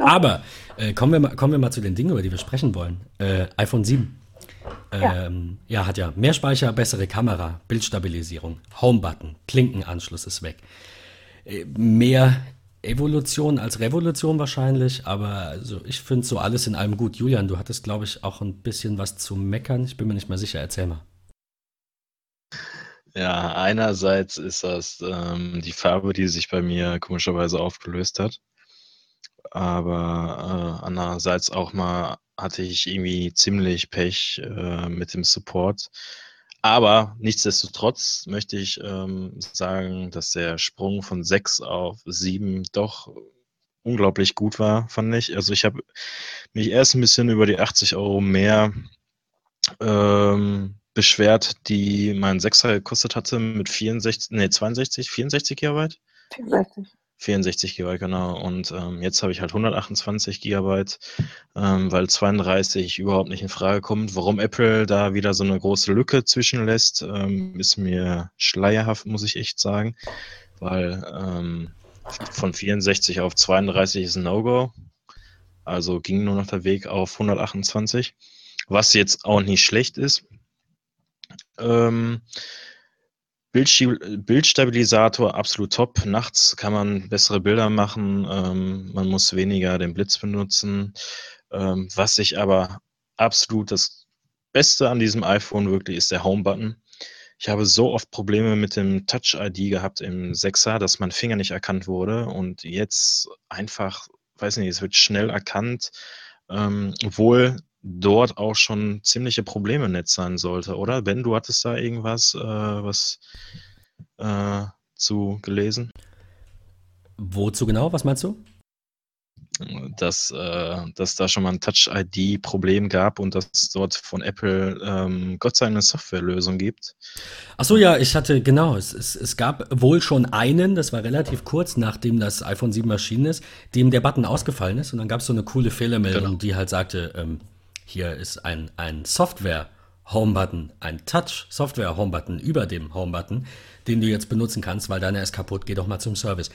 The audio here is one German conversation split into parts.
Aber äh, kommen, wir mal, kommen wir mal zu den Dingen, über die wir sprechen wollen. Äh, iPhone 7. Ähm, ja. ja, hat ja mehr Speicher, bessere Kamera, Bildstabilisierung, Homebutton, Klinkenanschluss ist weg. Äh, mehr Evolution als Revolution wahrscheinlich, aber also ich finde so alles in allem gut. Julian, du hattest, glaube ich, auch ein bisschen was zu meckern. Ich bin mir nicht mehr sicher. Erzähl mal. Ja, einerseits ist das ähm, die Farbe, die sich bei mir komischerweise aufgelöst hat. Aber äh, andererseits auch mal hatte ich irgendwie ziemlich Pech äh, mit dem Support. Aber nichtsdestotrotz möchte ich ähm, sagen, dass der Sprung von 6 auf 7 doch unglaublich gut war, fand ich. Also ich habe mich erst ein bisschen über die 80 Euro mehr ähm, beschwert, die mein 6er gekostet hatte mit 64, nee, 62, 64 GB. 64. 64 GB, genau. Und ähm, jetzt habe ich halt 128 GB, ähm, weil 32 überhaupt nicht in Frage kommt. Warum Apple da wieder so eine große Lücke zwischenlässt, ähm, ist mir schleierhaft, muss ich echt sagen. Weil ähm, von 64 auf 32 ist ein No-Go. Also ging nur noch der Weg auf 128. Was jetzt auch nicht schlecht ist. Ähm, Bildstabilisator absolut top. Nachts kann man bessere Bilder machen. Ähm, man muss weniger den Blitz benutzen. Ähm, was ich aber absolut das Beste an diesem iPhone wirklich ist der Home-Button. Ich habe so oft Probleme mit dem Touch-ID gehabt im 6er, dass mein Finger nicht erkannt wurde. Und jetzt einfach, weiß nicht, es wird schnell erkannt. Ähm, obwohl dort auch schon ziemliche Probleme im Netz sein sollte, oder? Ben, du hattest da irgendwas äh, was äh, zu gelesen? Wozu genau? Was meinst du? Dass, äh, dass da schon mal ein Touch-ID-Problem gab und dass es dort von Apple ähm, Gott sei Dank eine Softwarelösung gibt. Ach so, ja, ich hatte, genau, es, es, es gab wohl schon einen, das war relativ kurz, nachdem das iPhone 7 erschienen ist, dem der Button ausgefallen ist und dann gab es so eine coole Fehlermeldung, genau. die halt sagte, ähm, hier ist ein, ein Software-Home-Button, ein Touch-Software-Home-Button über dem Home-Button, den du jetzt benutzen kannst, weil deiner ist kaputt, geh doch mal zum Service.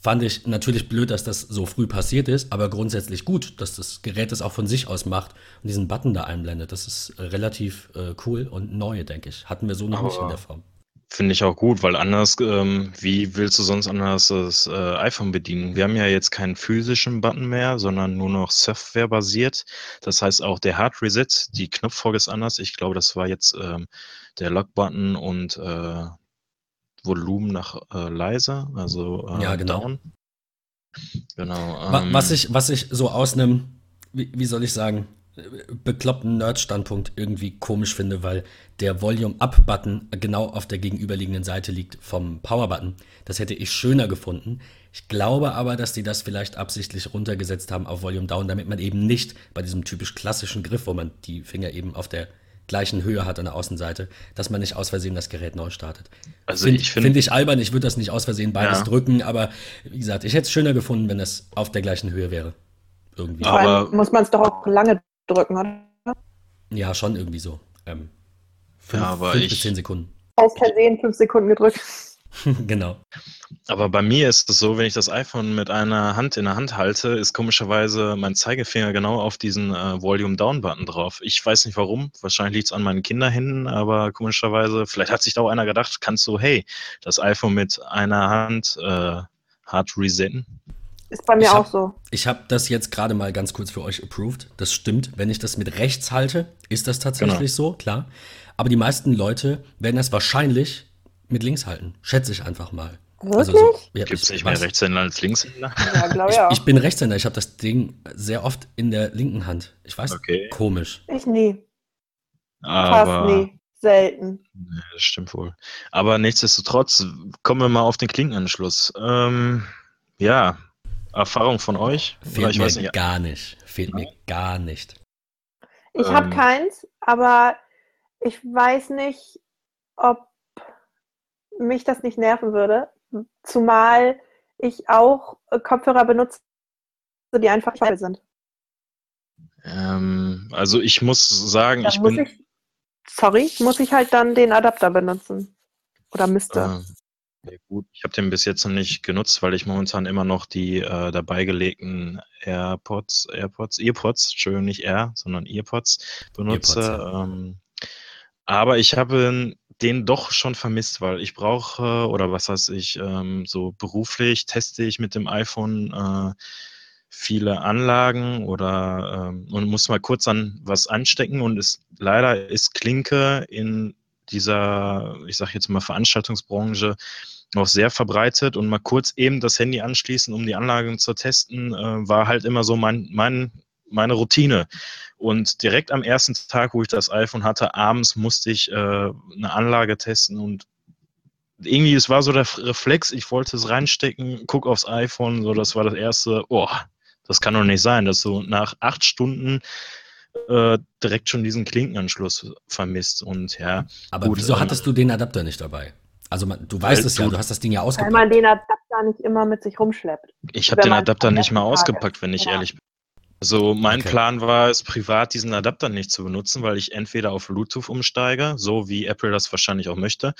Fand ich natürlich blöd, dass das so früh passiert ist, aber grundsätzlich gut, dass das Gerät das auch von sich aus macht und diesen Button da einblendet. Das ist relativ äh, cool und neu, denke ich. Hatten wir so noch aber nicht in der Form. Finde ich auch gut, weil anders, ähm, wie willst du sonst anders das äh, iPhone bedienen? Wir haben ja jetzt keinen physischen Button mehr, sondern nur noch Software-basiert. Das heißt auch der Hard Reset, die Knopffolge ist anders. Ich glaube, das war jetzt ähm, der Lock-Button und äh, Volumen nach äh, leise, also äh, ja, genau. down. Genau. Ähm, was, ich, was ich so aus einem, wie, wie soll ich sagen, bekloppten Nerd-Standpunkt irgendwie komisch finde, weil der Volume-Up-Button genau auf der gegenüberliegenden Seite liegt vom Power-Button. Das hätte ich schöner gefunden. Ich glaube aber, dass die das vielleicht absichtlich runtergesetzt haben auf Volume Down, damit man eben nicht bei diesem typisch klassischen Griff, wo man die Finger eben auf der gleichen Höhe hat an der Außenseite, dass man nicht aus Versehen das Gerät neu startet. Also Finde ich, find, find ich albern, ich würde das nicht aus Versehen beides ja. drücken, aber wie gesagt, ich hätte es schöner gefunden, wenn es auf der gleichen Höhe wäre. Irgendwie. Aber muss man es doch auch lange drücken, oder? Ja, schon irgendwie so. Ähm, fünf, ja, aber fünf ich, bis zehn Sekunden. Aus Versehen fünf Sekunden gedrückt. genau. Aber bei mir ist es so, wenn ich das iPhone mit einer Hand in der Hand halte, ist komischerweise mein Zeigefinger genau auf diesen äh, Volume Down Button drauf. Ich weiß nicht warum. Wahrscheinlich liegt es an meinen Kinderhänden, aber komischerweise, vielleicht hat sich da auch einer gedacht, kannst du, hey, das iPhone mit einer Hand äh, hart resetten. Ist bei mir hab, auch so. Ich habe das jetzt gerade mal ganz kurz für euch approved. Das stimmt. Wenn ich das mit rechts halte, ist das tatsächlich genau. so, klar. Aber die meisten Leute werden das wahrscheinlich mit links halten. Schätze ich einfach mal. Wirklich? Also so, ja, Gibt es nicht mehr Rechtshänder als Linkshänder? Ja, glaube ich. Ich, bin Rechtshänder. Ich habe das Ding sehr oft in der linken Hand. Ich weiß, okay. komisch. Ich nie. Aber, Fast nie. Selten. Nee, das stimmt wohl. Aber nichtsdestotrotz, kommen wir mal auf den Klinkenanschluss. Ähm, ja, Erfahrung von euch? Fehlt mir nicht. gar nicht. Fehlt ja. mir gar nicht. Ich ähm, habe keins, aber ich weiß nicht, ob mich das nicht nerven würde. Zumal ich auch Kopfhörer benutze, die einfach scheiße sind. Ähm, also ich muss sagen, dann ich muss bin. Ich, sorry, muss ich halt dann den Adapter benutzen. Oder müsste. Äh, Ja, gut, ich habe den bis jetzt noch nicht genutzt, weil ich momentan immer noch die äh, dabei gelegten AirPods, AirPods, EarPods, Entschuldigung, nicht Air, sondern EarPods benutze. EarPods, ja. ähm, aber ich habe den doch schon vermisst, weil ich brauche, oder was heißt ich, ähm, so beruflich teste ich mit dem iPhone äh, viele Anlagen oder ähm, und muss mal kurz an was anstecken und ist leider ist Klinke in dieser, ich sage jetzt mal Veranstaltungsbranche noch sehr verbreitet und mal kurz eben das Handy anschließen, um die Anlagen zu testen, äh, war halt immer so mein, mein meine Routine. Und direkt am ersten Tag, wo ich das iPhone hatte, abends musste ich äh, eine Anlage testen und irgendwie, es war so der Reflex, ich wollte es reinstecken, guck aufs iPhone, so das war das erste, oh, das kann doch nicht sein, dass du nach acht Stunden äh, direkt schon diesen Klinkenanschluss vermisst und ja. Aber gut, wieso ähm, hattest du den Adapter nicht dabei? Also du weißt es ja, du hast das Ding ja ausgepackt. Weil man den Adapter nicht immer mit sich rumschleppt. Ich habe den Adapter nicht mal ausgepackt, wenn ich ja. ehrlich bin. Also mein okay. Plan war es, privat diesen Adapter nicht zu benutzen, weil ich entweder auf Bluetooth umsteige, so wie Apple das wahrscheinlich auch möchte,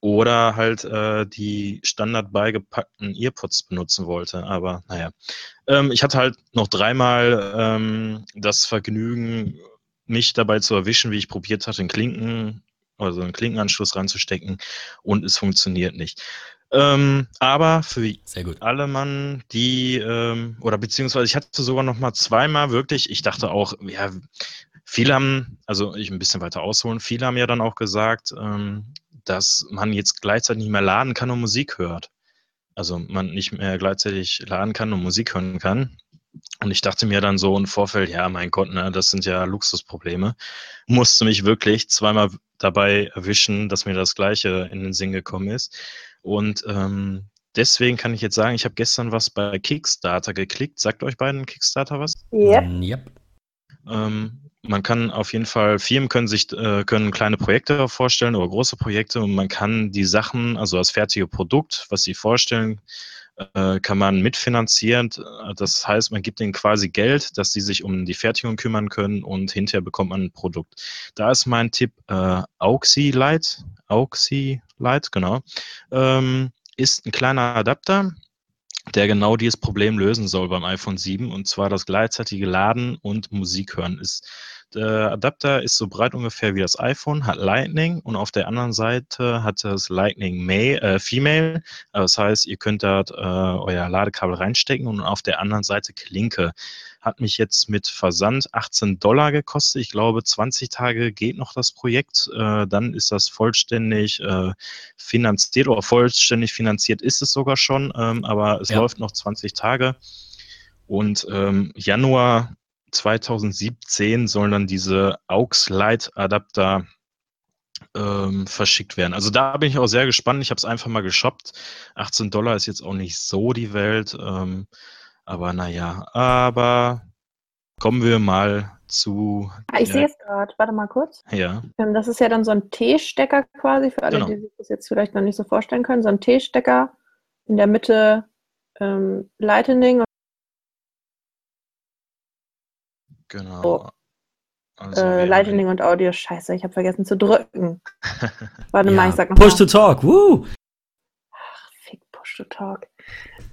oder halt äh, die standard beigepackten Earpods benutzen wollte. Aber naja, ähm, ich hatte halt noch dreimal ähm, das Vergnügen, mich dabei zu erwischen, wie ich probiert hatte, einen Klinken, also einen Klinkenanschluss ranzustecken und es funktioniert nicht. Ähm, aber für alle Mann, die, ähm, oder beziehungsweise ich hatte sogar noch mal zweimal wirklich, ich dachte auch, ja, viele haben, also ich ein bisschen weiter ausholen, viele haben ja dann auch gesagt, ähm, dass man jetzt gleichzeitig nicht mehr laden kann und Musik hört. Also man nicht mehr gleichzeitig laden kann und Musik hören kann. Und ich dachte mir dann so im Vorfeld, ja, mein Gott, ne, das sind ja Luxusprobleme. Musste mich wirklich zweimal dabei erwischen, dass mir das Gleiche in den Sinn gekommen ist. Und ähm, deswegen kann ich jetzt sagen, ich habe gestern was bei Kickstarter geklickt. Sagt euch beiden Kickstarter was? Yep. yep. Ähm, man kann auf jeden Fall, Firmen können sich, äh, können kleine Projekte vorstellen oder große Projekte und man kann die Sachen, also das fertige Produkt, was sie vorstellen, äh, kann man mitfinanzieren. Das heißt, man gibt ihnen quasi Geld, dass sie sich um die Fertigung kümmern können und hinterher bekommt man ein Produkt. Da ist mein Tipp äh, Auxi Light, Auxi Light, genau, ähm, ist ein kleiner Adapter, der genau dieses Problem lösen soll beim iPhone 7 und zwar das gleichzeitige Laden und Musik hören ist. Der Adapter ist so breit ungefähr wie das iPhone, hat Lightning und auf der anderen Seite hat das Lightning Male, äh, Female. Das heißt, ihr könnt da äh, euer Ladekabel reinstecken und auf der anderen Seite Klinke. Hat mich jetzt mit Versand 18 Dollar gekostet. Ich glaube, 20 Tage geht noch das Projekt. Äh, dann ist das vollständig äh, finanziert oder vollständig finanziert ist es sogar schon, ähm, aber es ja. läuft noch 20 Tage. Und ähm, Januar 2017 sollen dann diese AUX Lite Adapter ähm, verschickt werden. Also da bin ich auch sehr gespannt. Ich habe es einfach mal geshoppt. 18 Dollar ist jetzt auch nicht so die Welt. Ähm, aber naja, aber kommen wir mal zu. Ah, ich sehe es gerade. Warte mal kurz. Ja. Ähm, das ist ja dann so ein T-Stecker quasi, für alle, genau. die sich das jetzt vielleicht noch nicht so vorstellen können. So ein T-Stecker in der Mitte ähm, Lightning Genau. Oh. Also, äh, Lightning und Audio, scheiße, ich habe vergessen zu drücken. Warte ja. mal, ich sag noch Push mal. to talk, woo! Ach, fick Push to talk.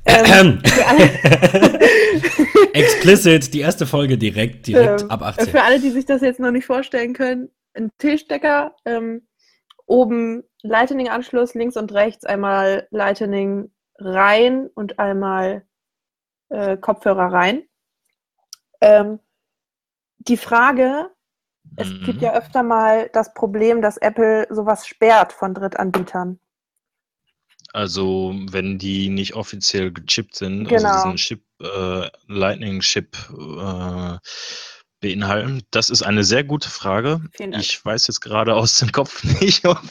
Ähm, Explicit, die erste Folge direkt, direkt ähm, ab 18. Für alle, die sich das jetzt noch nicht vorstellen können, ein T-Stecker, ähm, oben Lightning-Anschluss, links und rechts einmal Lightning rein und einmal äh, Kopfhörer rein. Ähm, die Frage, es mhm. gibt ja öfter mal das Problem, dass Apple sowas sperrt von Drittanbietern. Also wenn die nicht offiziell gechippt sind, also genau. also diesen Chip, äh, Lightning-Chip äh, beinhalten? Das ist eine sehr gute Frage. Ich weiß jetzt gerade aus dem Kopf nicht, ob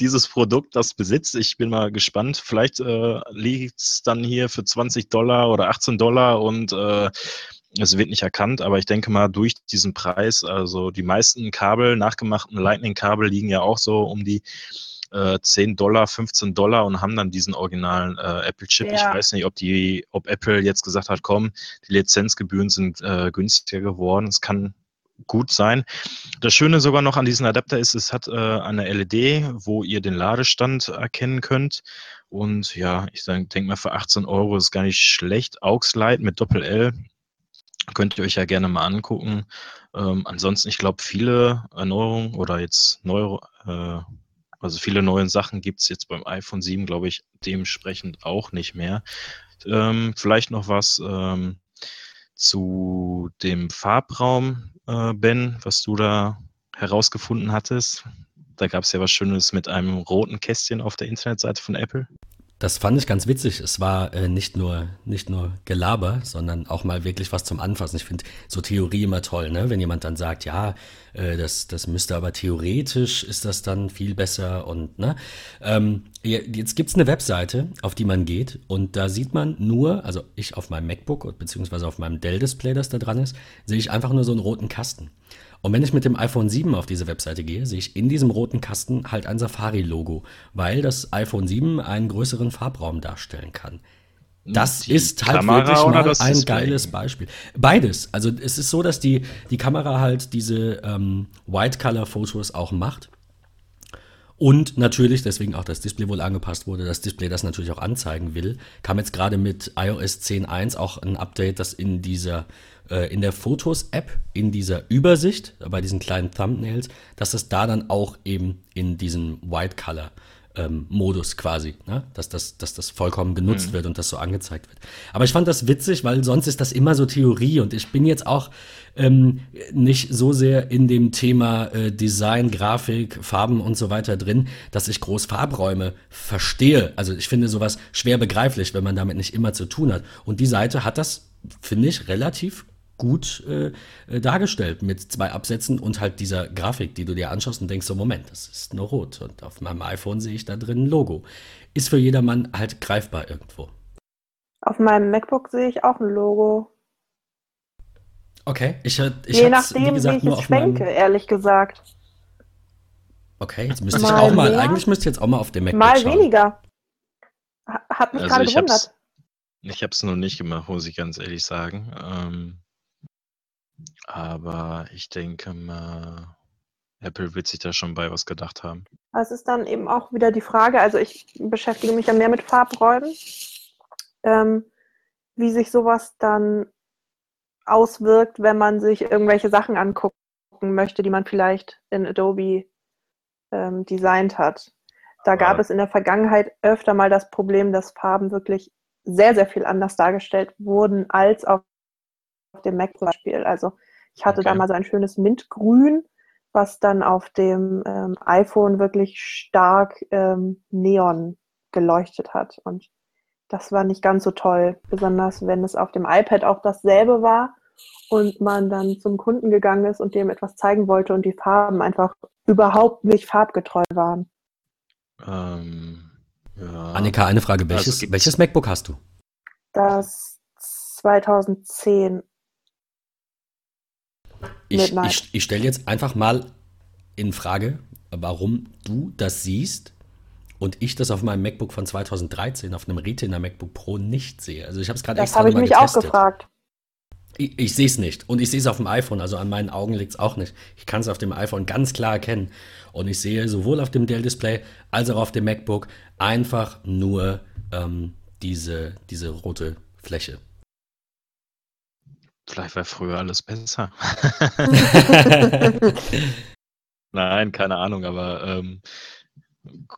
dieses Produkt das besitzt. Ich bin mal gespannt. Vielleicht äh, liegt es dann hier für 20 Dollar oder 18 Dollar und äh, es wird nicht erkannt, aber ich denke mal, durch diesen Preis, also die meisten Kabel, nachgemachten Lightning-Kabel liegen ja auch so um die äh, 10 Dollar, 15 Dollar und haben dann diesen originalen äh, Apple-Chip. Ja. Ich weiß nicht, ob die, ob Apple jetzt gesagt hat, komm, die Lizenzgebühren sind äh, günstiger geworden. Es kann gut sein. Das Schöne sogar noch an diesem Adapter ist, es hat äh, eine LED, wo ihr den Ladestand erkennen könnt. Und ja, ich denke mal, für 18 Euro ist gar nicht schlecht. AUX Lite mit Doppel-L könnt ihr euch ja gerne mal angucken. Ähm, ansonsten, ich glaube, viele Erneuerungen oder jetzt neue, äh, also viele neue Sachen gibt es jetzt beim iPhone 7, glaube ich, dementsprechend auch nicht mehr. Ähm, vielleicht noch was ähm, zu dem Farbraum, äh, Ben, was du da herausgefunden hattest. Da gab es ja was Schönes mit einem roten Kästchen auf der Internetseite von Apple. Das fand ich ganz witzig. Es war äh, nicht, nur, nicht nur Gelaber, sondern auch mal wirklich was zum Anfassen. Ich finde so Theorie immer toll, ne? wenn jemand dann sagt, ja, äh, das, das müsste aber theoretisch ist das dann viel besser und ne. Ähm, jetzt gibt's eine Webseite, auf die man geht und da sieht man nur, also ich auf meinem MacBook beziehungsweise auf meinem Dell-Display, das da dran ist, sehe ich einfach nur so einen roten Kasten. Und wenn ich mit dem iPhone 7 auf diese Webseite gehe, sehe ich in diesem roten Kasten halt ein Safari-Logo, weil das iPhone 7 einen größeren Farbraum darstellen kann. Das die ist halt Kamera wirklich mal ein Display? geiles Beispiel. Beides. Also es ist so, dass die, die Kamera halt diese ähm, White-Color-Fotos auch macht. Und natürlich, deswegen auch das Display wohl angepasst wurde, das Display das natürlich auch anzeigen will, kam jetzt gerade mit iOS 10.1 auch ein Update, das in dieser äh, in der Fotos-App, in dieser Übersicht, bei diesen kleinen Thumbnails, dass es da dann auch eben in diesem White Color ähm, Modus quasi, ne? dass, das, dass das vollkommen genutzt mhm. wird und das so angezeigt wird. Aber ich fand das witzig, weil sonst ist das immer so Theorie und ich bin jetzt auch ähm, nicht so sehr in dem Thema äh, Design, Grafik, Farben und so weiter drin, dass ich groß Farbräume verstehe. Also ich finde sowas schwer begreiflich, wenn man damit nicht immer zu tun hat. Und die Seite hat das, finde ich, relativ gut äh, dargestellt mit zwei Absätzen und halt dieser Grafik, die du dir anschaust und denkst so, Moment, das ist nur rot und auf meinem iPhone sehe ich da drin ein Logo. Ist für jedermann halt greifbar irgendwo. Auf meinem MacBook sehe ich auch ein Logo. Okay, ich, ich Je nachdem, wie, gesagt, wie ich es schwenke, meinem... ehrlich gesagt. Okay, jetzt müsste mal ich auch mal, mehr, eigentlich müsste ich jetzt auch mal auf dem MacBook Mal schauen. weniger. Hat mich also gerade gewundert. Ich habe es noch nicht gemacht, muss ich ganz ehrlich sagen. Ähm, aber ich denke mal, Apple wird sich da schon bei was gedacht haben. Es ist dann eben auch wieder die Frage, also ich beschäftige mich ja mehr mit Farbräumen, ähm, wie sich sowas dann auswirkt, wenn man sich irgendwelche Sachen angucken möchte, die man vielleicht in Adobe ähm, designt hat. Da gab es in der Vergangenheit öfter mal das Problem, dass Farben wirklich sehr, sehr viel anders dargestellt wurden als auf dem Mac zum Beispiel. Also ich hatte okay. da mal so ein schönes Mintgrün, was dann auf dem ähm, iPhone wirklich stark ähm, Neon geleuchtet hat. Und das war nicht ganz so toll, besonders wenn es auf dem iPad auch dasselbe war und man dann zum Kunden gegangen ist und dem etwas zeigen wollte und die Farben einfach überhaupt nicht farbgetreu waren. Ähm, ja. Annika, eine Frage. Welches, also welches MacBook hast du? Das 2010 ich, ich, ich stelle jetzt einfach mal in Frage, warum du das siehst und ich das auf meinem MacBook von 2013 auf einem Retina MacBook Pro nicht sehe. Also ich habe es gerade extra Das habe ich mich getestet. auch gefragt. Ich, ich sehe es nicht und ich sehe es auf dem iPhone, also an meinen Augen liegt es auch nicht. Ich kann es auf dem iPhone ganz klar erkennen und ich sehe sowohl auf dem Dell-Display als auch auf dem MacBook einfach nur ähm, diese, diese rote Fläche. Vielleicht war früher alles besser. Nein, keine Ahnung, aber ähm,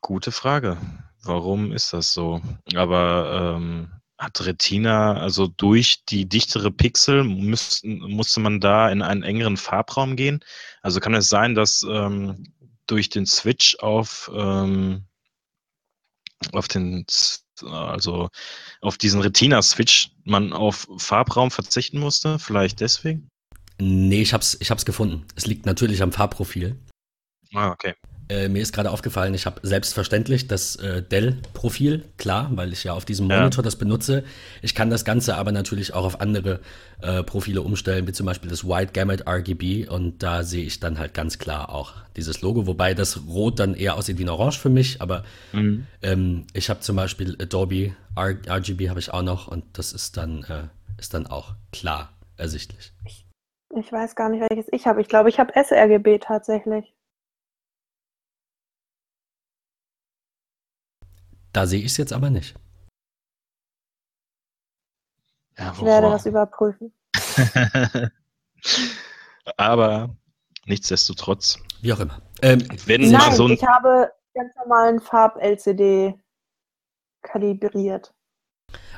gute Frage. Warum ist das so? Aber ähm, hat Retina, also durch die dichtere Pixel, müssten, musste man da in einen engeren Farbraum gehen? Also kann es sein, dass ähm, durch den Switch auf, ähm, auf den also auf diesen Retina-Switch man auf Farbraum verzichten musste? Vielleicht deswegen? Nee, ich hab's, ich hab's gefunden. Es liegt natürlich am Farbprofil. Ah, okay. Äh, mir ist gerade aufgefallen, ich habe selbstverständlich das äh, Dell-Profil, klar, weil ich ja auf diesem Monitor ja. das benutze. Ich kann das Ganze aber natürlich auch auf andere äh, Profile umstellen, wie zum Beispiel das White Gamut RGB und da sehe ich dann halt ganz klar auch dieses Logo, wobei das Rot dann eher aussieht wie ein Orange für mich, aber mhm. ähm, ich habe zum Beispiel Adobe R RGB habe ich auch noch und das ist dann, äh, ist dann auch klar ersichtlich. Ich Ich weiß gar nicht, welches ich habe. Ich glaube, ich habe sRGB tatsächlich. Da sehe ich es jetzt aber nicht. Ja, ich werde das überprüfen. aber nichtsdestotrotz. Wie auch immer. Ähm, wenn Nein, so ich habe ganz normalen Farb-LCD kalibriert.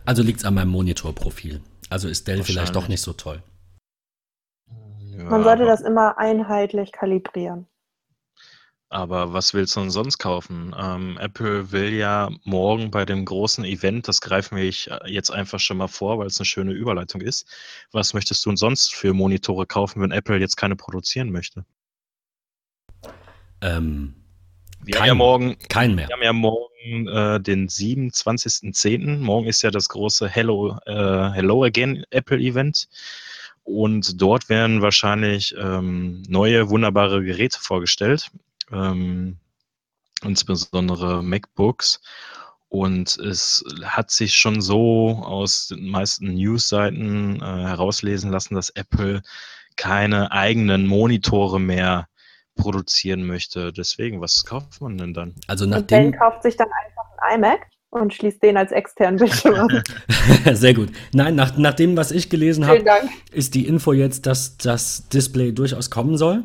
Also liegt es an meinem Monitorprofil. Also ist Dell vielleicht doch nicht so toll. Ja, Man sollte das immer einheitlich kalibrieren. Aber was willst du denn sonst kaufen? Ähm, Apple will ja morgen bei dem großen Event, das greifen wir jetzt einfach schon mal vor, weil es eine schöne Überleitung ist. Was möchtest du denn sonst für Monitore kaufen, wenn Apple jetzt keine produzieren möchte? Ähm, wir kein, haben ja morgen, kein mehr. Wir haben ja morgen äh, den 27.10. Morgen ist ja das große Hello, äh, Hello Again Apple Event. Und dort werden wahrscheinlich ähm, neue, wunderbare Geräte vorgestellt ähm, insbesondere MacBooks. Und es hat sich schon so aus den meisten News-Seiten äh, herauslesen lassen, dass Apple keine eigenen Monitore mehr produzieren möchte. Deswegen, was kauft man denn dann? Also nachdem und Ben kauft sich dann einfach ein iMac und schließt den als externen Bildschirm an. Sehr gut. Nein, nach, nach dem, was ich gelesen habe, ist die Info jetzt, dass das Display durchaus kommen soll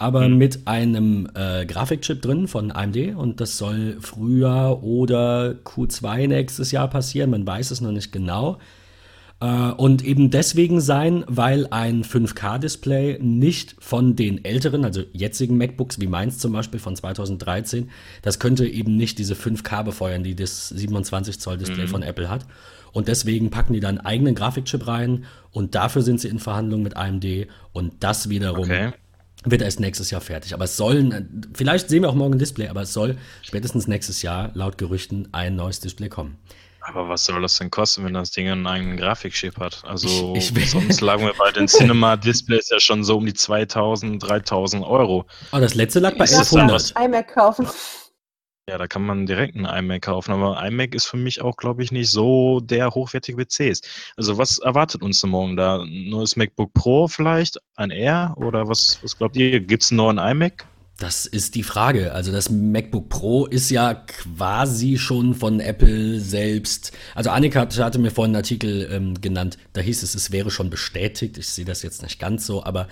aber mhm. mit einem äh, Grafikchip drin von AMD und das soll Frühjahr oder Q2 nächstes Jahr passieren, man weiß es noch nicht genau. Äh, und eben deswegen sein, weil ein 5K-Display nicht von den älteren, also jetzigen MacBooks wie meins zum Beispiel von 2013, das könnte eben nicht diese 5K befeuern, die das 27 Zoll Display mhm. von Apple hat. Und deswegen packen die dann einen eigenen Grafikchip rein und dafür sind sie in Verhandlungen mit AMD und das wiederum okay wird erst nächstes Jahr fertig. Aber es soll, vielleicht sehen wir auch morgen ein Display, aber es soll spätestens nächstes Jahr laut Gerüchten ein neues Display kommen. Aber was soll das denn kosten, wenn das Ding einen eigenen Grafikchip hat? Also ich, ich sonst lagen wir bei den Cinema-Displays ja schon so um die 2000, 3000 Euro. Oh, das letzte lag bei 1100. iMac kaufen. Ja, da kann man direkt einen iMac kaufen, aber iMac ist für mich auch, glaube ich, nicht so der hochwertige PC Also was erwartet uns denn morgen da? Neues MacBook Pro vielleicht? Ein Air? Oder was, was glaubt ihr? Gibt es einen neuen iMac? Das ist die Frage. Also das MacBook Pro ist ja quasi schon von Apple selbst. Also Annika hatte mir vorhin einen Artikel ähm, genannt, da hieß es, es wäre schon bestätigt. Ich sehe das jetzt nicht ganz so, aber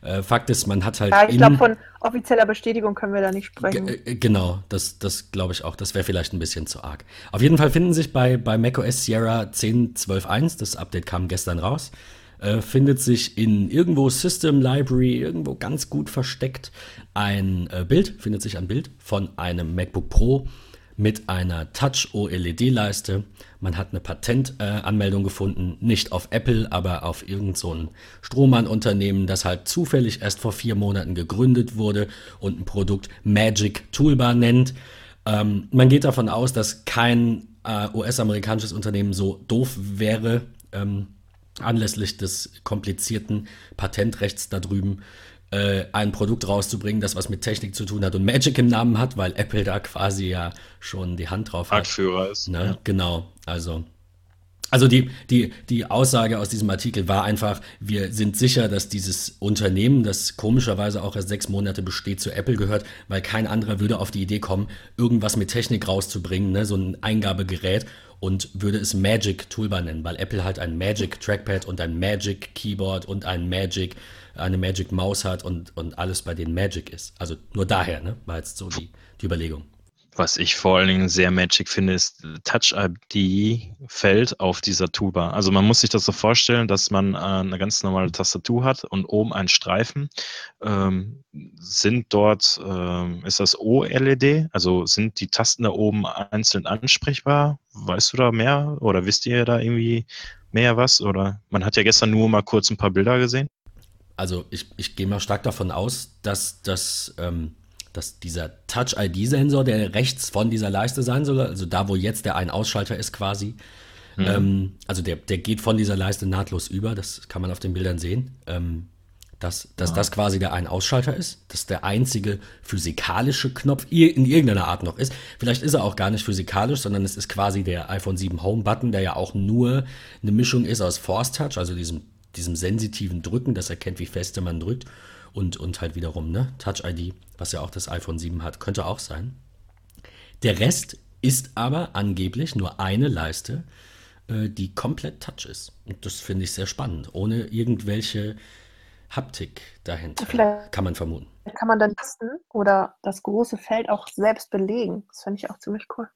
äh, Fakt ist, man hat halt. Ja, ich glaube, von offizieller Bestätigung können wir da nicht sprechen. Äh, genau, das, das glaube ich auch. Das wäre vielleicht ein bisschen zu arg. Auf jeden Fall finden sich bei, bei macOS Sierra 10.12.1, das Update kam gestern raus, äh, findet sich in irgendwo System Library, irgendwo ganz gut versteckt, ein äh, Bild, findet sich ein Bild von einem MacBook Pro mit einer Touch-OLED-Leiste. Man hat eine Patentanmeldung äh, gefunden, nicht auf Apple, aber auf irgendein so Strohmann-Unternehmen, das halt zufällig erst vor vier Monaten gegründet wurde und ein Produkt Magic Toolbar nennt. Ähm, man geht davon aus, dass kein äh, US-amerikanisches Unternehmen so doof wäre, ähm, anlässlich des komplizierten Patentrechts da drüben äh, ein Produkt rauszubringen, das was mit Technik zu tun hat und Magic im Namen hat, weil Apple da quasi ja schon die Hand drauf hat. Marktführer ist. Ne? Ja. Genau, also. Also die, die, die Aussage aus diesem Artikel war einfach, wir sind sicher, dass dieses Unternehmen, das komischerweise auch erst sechs Monate besteht, zu Apple gehört, weil kein anderer würde auf die Idee kommen, irgendwas mit Technik rauszubringen, ne? so ein Eingabegerät und würde es Magic Toolbar nennen, weil Apple halt ein Magic Trackpad und ein Magic Keyboard und ein Magic eine Magic Maus hat und, und alles bei denen Magic ist. Also nur daher, ne? War jetzt so die, die Überlegung. Was ich vor allen Dingen sehr magic finde, ist Touch ID fällt auf dieser Toolbar. Also man muss sich das so vorstellen, dass man äh, eine ganz normale Tastatur hat und oben ein Streifen. Ähm, sind dort, ähm, ist das OLED? Also sind die Tasten da oben einzeln ansprechbar? Weißt du da mehr oder wisst ihr da irgendwie mehr was? Oder man hat ja gestern nur mal kurz ein paar Bilder gesehen also ich, ich gehe mal stark davon aus, dass, dass, ähm, dass dieser Touch-ID-Sensor, der rechts von dieser Leiste sein soll, also da, wo jetzt der Ein-Ausschalter ist quasi, mhm. ähm, also der, der geht von dieser Leiste nahtlos über, das kann man auf den Bildern sehen, ähm, dass, dass ah. das quasi der Ein-Ausschalter ist, dass der einzige physikalische Knopf in irgendeiner Art noch ist. Vielleicht ist er auch gar nicht physikalisch, sondern es ist quasi der iPhone 7 Home-Button, der ja auch nur eine Mischung ist aus Force Touch, also diesem diesem sensitiven Drücken, das erkennt, wie feste man drückt. Und, und halt wiederum, ne, Touch ID, was ja auch das iPhone 7 hat, könnte auch sein. Der Rest ist aber angeblich nur eine Leiste, äh, die komplett Touch ist. Und das finde ich sehr spannend, ohne irgendwelche Haptik dahinter, Vielleicht kann man vermuten. Kann man dann testen oder das große Feld auch selbst belegen. Das finde ich auch ziemlich cool.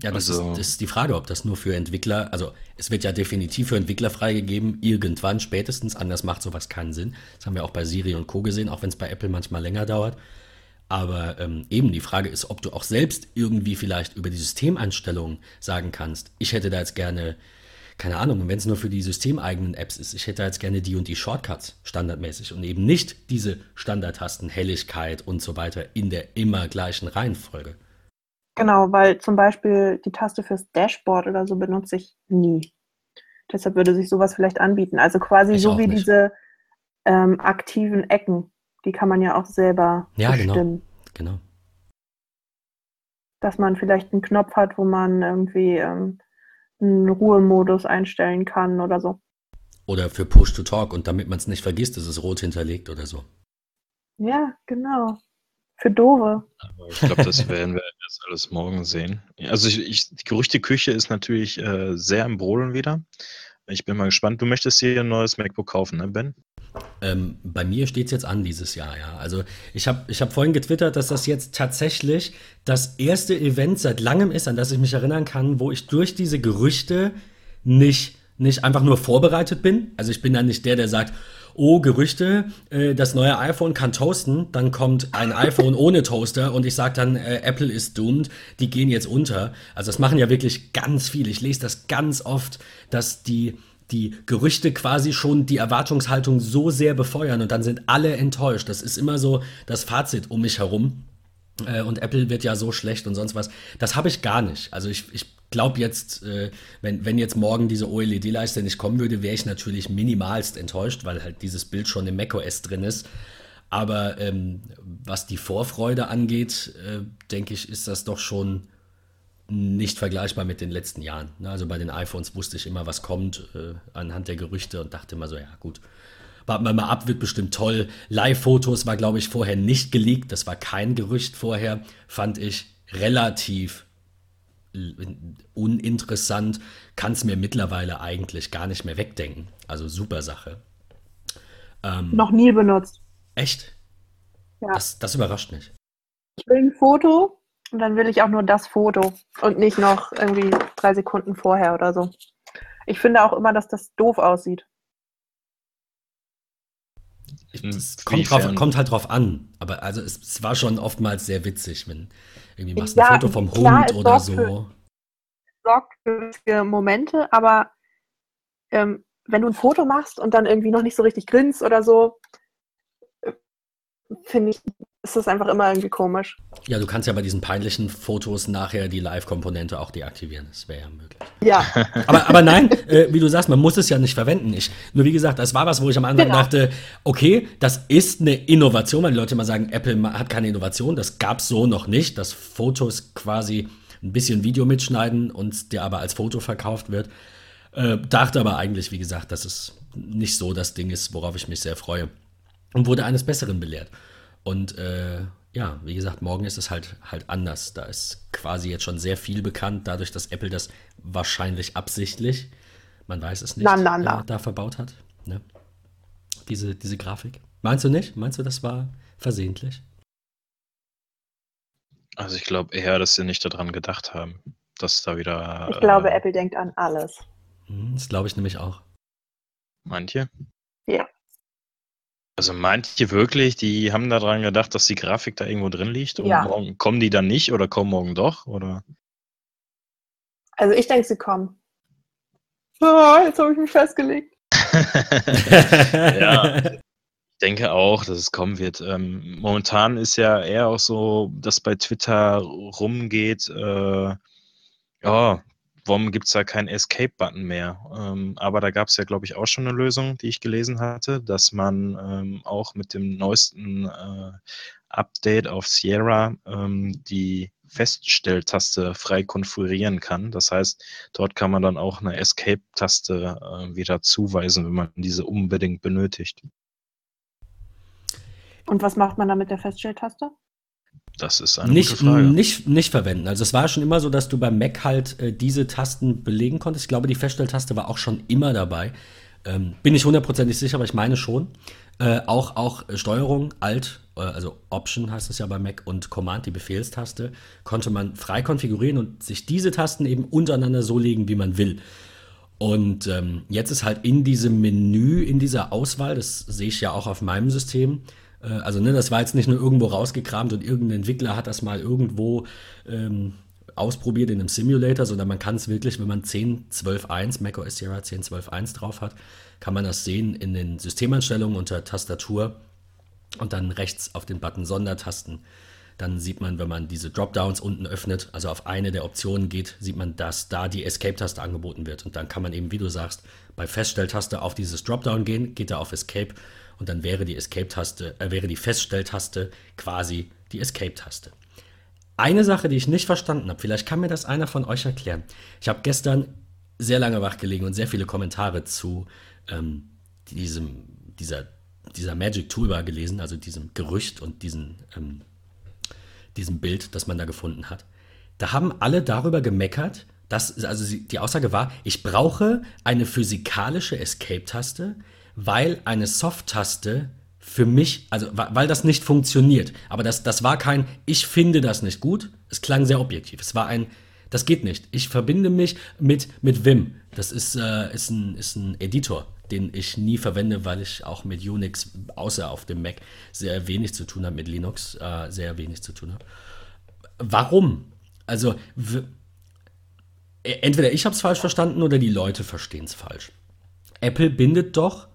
Ja, das, also, ist, das, ist, die Frage, ob das nur für Entwickler, also es wird ja definitiv für Entwickler freigegeben, irgendwann spätestens, anders macht sowas keinen Sinn. Das haben wir auch bei Siri und Co. gesehen, auch wenn es bei Apple manchmal länger dauert. Aber ähm, eben die Frage ist, ob du auch selbst irgendwie vielleicht über die Systemeinstellungen sagen kannst, ich hätte da jetzt gerne, keine Ahnung, wenn es nur für die systemeigenen Apps ist, ich hätte da jetzt gerne die und die Shortcuts standardmäßig und eben nicht diese Standardtasten, Helligkeit und so weiter in der immer gleichen Reihenfolge. Genau, weil zum Beispiel die Taste fürs Dashboard oder so benutze ich nie. Deshalb würde sich sowas vielleicht anbieten. Also quasi ich so wie nicht. diese ähm, aktiven Ecken, die kann man ja auch selber ja, genau. bestimmen. Genau. genau. Dass man vielleicht einen Knopf hat, wo man irgendwie ähm, einen Ruhemodus einstellen kann oder so. Oder für Push to Talk und damit man es nicht vergisst, ist es rot hinterlegt oder so. Ja, genau. Für Dove. Aber ich glaube, das werden wir erst alles morgen sehen. Also ich, ich, die Gerüchteküche ist natürlich äh, sehr im Brodeln wieder. Ich bin mal gespannt. Du möchtest hier ein neues MacBook kaufen, ne, Ben? Ähm, bei mir steht es jetzt an dieses Jahr, ja. Also ich habe ich hab vorhin getwittert, dass das jetzt tatsächlich das erste Event seit langem ist, an das ich mich erinnern kann, wo ich durch diese Gerüchte nicht, nicht einfach nur vorbereitet bin. Also ich bin dann nicht der, der sagt, oh, Gerüchte, äh, das neue iPhone kann toasten, dann kommt ein iPhone ohne Toaster und ich sage dann, äh, Apple ist doomed, die gehen jetzt unter. Also das machen ja wirklich ganz viele. Ich lese das ganz oft, dass die die Gerüchte quasi schon die Erwartungshaltung so sehr befeuern und dann sind alle enttäuscht. Das ist immer so das Fazit um mich herum. Äh, und Apple wird ja so schlecht und sonst was. Das habe ich gar nicht. Also ich, ich glaube jetzt, äh, wenn, wenn jetzt morgen diese OLED-Leiste nicht kommen würde, wäre ich natürlich minimalst enttäuscht, weil halt dieses Bild schon im macOS drin ist. Aber ähm, was die Vorfreude angeht, äh, denke ich, ist das doch schon nicht vergleichbar mit den letzten Jahren. Ne? Also bei den iPhones wusste ich immer, was kommt äh, anhand der Gerüchte und dachte immer so, ja gut, warten wir mal ab, wird bestimmt toll. Live-Fotos war, glaube ich, vorher nicht geleakt. Das war kein Gerücht vorher. Fand ich relativ uninteressant, kann es mir mittlerweile eigentlich gar nicht mehr wegdenken. Also super Sache. Ähm, Noch nie benutzt. Echt? Ja. Das, das überrascht mich. Ich will ein Foto und dann will ich auch nur das Foto und nicht noch irgendwie drei Sekunden vorher oder so. Ich finde auch immer, dass das doof aussieht. Es kommt, drauf, kommt, halt drauf an. Aber also es, es, war schon oftmals sehr witzig, wenn irgendwie machst ja, ein Foto vom klar, Hund oder so. Für, sorgt für Momente, aber ähm, wenn du ein Foto machst und dann irgendwie noch nicht so richtig grinst oder so, äh, finde ich, ist das einfach immer irgendwie komisch. Ja, du kannst ja bei diesen peinlichen Fotos nachher die Live-Komponente auch deaktivieren. Das wäre ja möglich. Ja. aber, aber nein, äh, wie du sagst, man muss es ja nicht verwenden. Ich, nur wie gesagt, das war was, wo ich am Anfang genau. dachte, okay, das ist eine Innovation, weil die Leute immer sagen, Apple hat keine Innovation. Das gab es so noch nicht, dass Fotos quasi ein bisschen Video mitschneiden und der aber als Foto verkauft wird. Äh, dachte aber eigentlich, wie gesagt, dass es nicht so das Ding ist, worauf ich mich sehr freue. Und wurde eines Besseren belehrt. Und äh, ja, wie gesagt, morgen ist es halt, halt anders. Da ist quasi jetzt schon sehr viel bekannt, dadurch, dass Apple das wahrscheinlich absichtlich, man weiß es nicht, na, na, na. Äh, da verbaut hat. Ne? Diese, diese Grafik. Meinst du nicht? Meinst du, das war versehentlich? Also ich glaube eher, dass sie nicht daran gedacht haben, dass da wieder. Ich glaube, äh, Apple denkt an alles. Hm, das glaube ich nämlich auch. Meint ihr? Ja. Also meint ihr wirklich, die haben daran gedacht, dass die Grafik da irgendwo drin liegt und ja. morgen kommen die dann nicht oder kommen morgen doch? Oder? Also ich denke, sie kommen. Oh, jetzt habe ich mich festgelegt. ja, ich denke auch, dass es kommen wird. Ähm, momentan ist ja eher auch so, dass bei Twitter rumgeht, äh, ja, warum gibt es da keinen Escape-Button mehr? Ähm, aber da gab es ja, glaube ich, auch schon eine Lösung, die ich gelesen hatte, dass man ähm, auch mit dem neuesten äh, Update auf Sierra ähm, die Feststelltaste frei konfigurieren kann. Das heißt, dort kann man dann auch eine Escape-Taste äh, wieder zuweisen, wenn man diese unbedingt benötigt. Und was macht man da mit der Feststelltaste? Das ist eine nicht, gute Frage. Nicht, nicht verwenden. Also es war schon immer so, dass du beim Mac halt äh, diese Tasten belegen konntest. Ich glaube, die Feststelltaste war auch schon immer dabei. Ähm, bin ich hundertprozentig sicher, aber ich meine schon. Äh, auch, auch Steuerung, Alt, äh, also Option heißt es ja bei Mac und Command, die Befehlstaste, konnte man frei konfigurieren und sich diese Tasten eben untereinander so legen, wie man will. Und ähm, jetzt ist halt in diesem Menü, in dieser Auswahl, das sehe ich ja auch auf meinem System, äh, also ne, das war jetzt nicht nur irgendwo rausgekramt und irgendein Entwickler hat das mal irgendwo ähm, ausprobiert in einem Simulator, sondern man kann es wirklich, wenn man 10.12.1, macOS Sierra 10.12.1 drauf hat, kann man das sehen in den Systemeinstellungen unter Tastatur und dann rechts auf den Button Sondertasten. Dann sieht man, wenn man diese Dropdowns unten öffnet, also auf eine der Optionen geht, sieht man, dass da die Escape-Taste angeboten wird. Und dann kann man eben, wie du sagst, bei Feststelltaste auf dieses Dropdown gehen, geht er auf Escape und dann wäre die Escape-Taste, äh, wäre die Feststelltaste quasi die Escape-Taste. Eine Sache, die ich nicht verstanden habe, vielleicht kann mir das einer von euch erklären. Ich habe gestern sehr lange wach gelegen und sehr viele Kommentare zu ähm, diesem, dieser, dieser Magic Toolbar gelesen, also diesem Gerücht und diesen, ähm, diesem Bild, das man da gefunden hat. Da haben alle darüber gemeckert, dass, also die Aussage war, ich brauche eine physikalische Escape-Taste, weil eine Soft-Taste für mich, also weil das nicht funktioniert. Aber das, das war kein, ich finde das nicht gut. Es klang sehr objektiv. Es war ein, das geht nicht. Ich verbinde mich mit, mit Vim. Das ist, äh, ist, ein, ist ein Editor, den ich nie verwende, weil ich auch mit Unix, außer auf dem Mac, sehr wenig zu tun habe, mit Linux äh, sehr wenig zu tun habe. Warum? Also, entweder ich habe es falsch verstanden oder die Leute verstehen es falsch. Apple bindet doch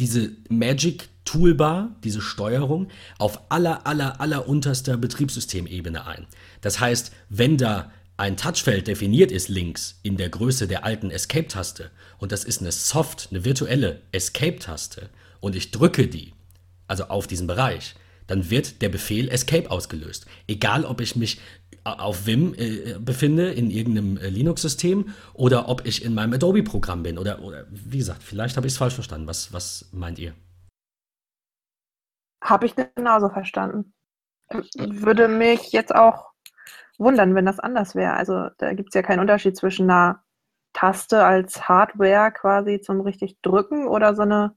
diese Magic Toolbar, diese Steuerung, auf aller, aller, aller unterster Betriebssystemebene ein. Das heißt, wenn da ein Touchfeld definiert ist links in der Größe der alten Escape-Taste und das ist eine Soft, eine virtuelle Escape-Taste und ich drücke die, also auf diesen Bereich, dann wird der Befehl Escape ausgelöst. Egal, ob ich mich auf Vim äh, befinde, in irgendeinem äh, Linux-System, oder ob ich in meinem Adobe-Programm bin. Oder, oder wie gesagt, vielleicht habe ich es falsch verstanden. Was, was meint ihr? Habe ich genauso verstanden. Würde mich jetzt auch wundern, wenn das anders wäre. Also da gibt es ja keinen Unterschied zwischen einer Taste als Hardware quasi zum richtig drücken oder so eine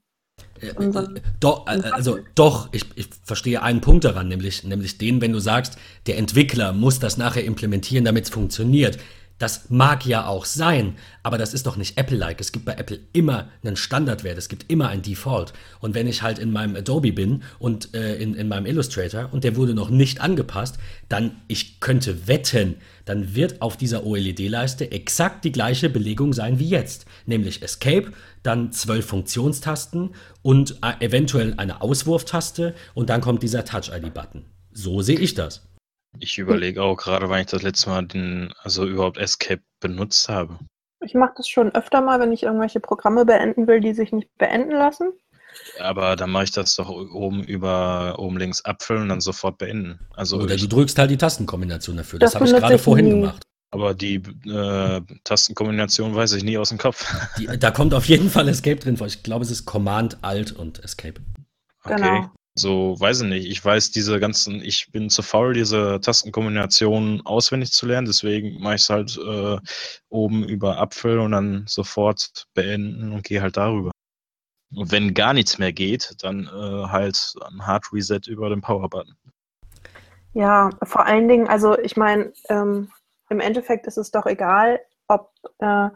doch, äh, also doch, ich, ich verstehe einen Punkt daran, nämlich, nämlich den, wenn du sagst, der Entwickler muss das nachher implementieren, damit es funktioniert. Das mag ja auch sein, aber das ist doch nicht Apple-like. Es gibt bei Apple immer einen Standardwert, es gibt immer ein Default. Und wenn ich halt in meinem Adobe bin und äh, in, in meinem Illustrator und der wurde noch nicht angepasst, dann, ich könnte wetten, dann wird auf dieser OLED-Leiste exakt die gleiche Belegung sein wie jetzt. Nämlich Escape, dann zwölf Funktionstasten und äh, eventuell eine Auswurftaste und dann kommt dieser Touch-ID-Button. So sehe ich das. Ich überlege auch gerade, wann ich das letzte Mal den, also überhaupt Escape benutzt habe. Ich mache das schon öfter mal, wenn ich irgendwelche Programme beenden will, die sich nicht beenden lassen. Aber dann mache ich das doch oben über oben links Apfel und dann sofort beenden. Also Oder du drückst halt die Tastenkombination dafür. Das, das habe ich gerade vorhin nie. gemacht. Aber die äh, Tastenkombination weiß ich nie aus dem Kopf. Die, da kommt auf jeden Fall Escape drin vor. Ich glaube, es ist Command, Alt und Escape. Okay. Genau. So, weiß ich nicht. Ich weiß diese ganzen, ich bin zu faul, diese Tastenkombinationen auswendig zu lernen, deswegen mache ich es halt äh, oben über Apfel und dann sofort beenden und gehe halt darüber. Und wenn gar nichts mehr geht, dann äh, halt ein Hard Reset über den Power-Button. Ja, vor allen Dingen, also ich meine, ähm, im Endeffekt ist es doch egal, ob, äh,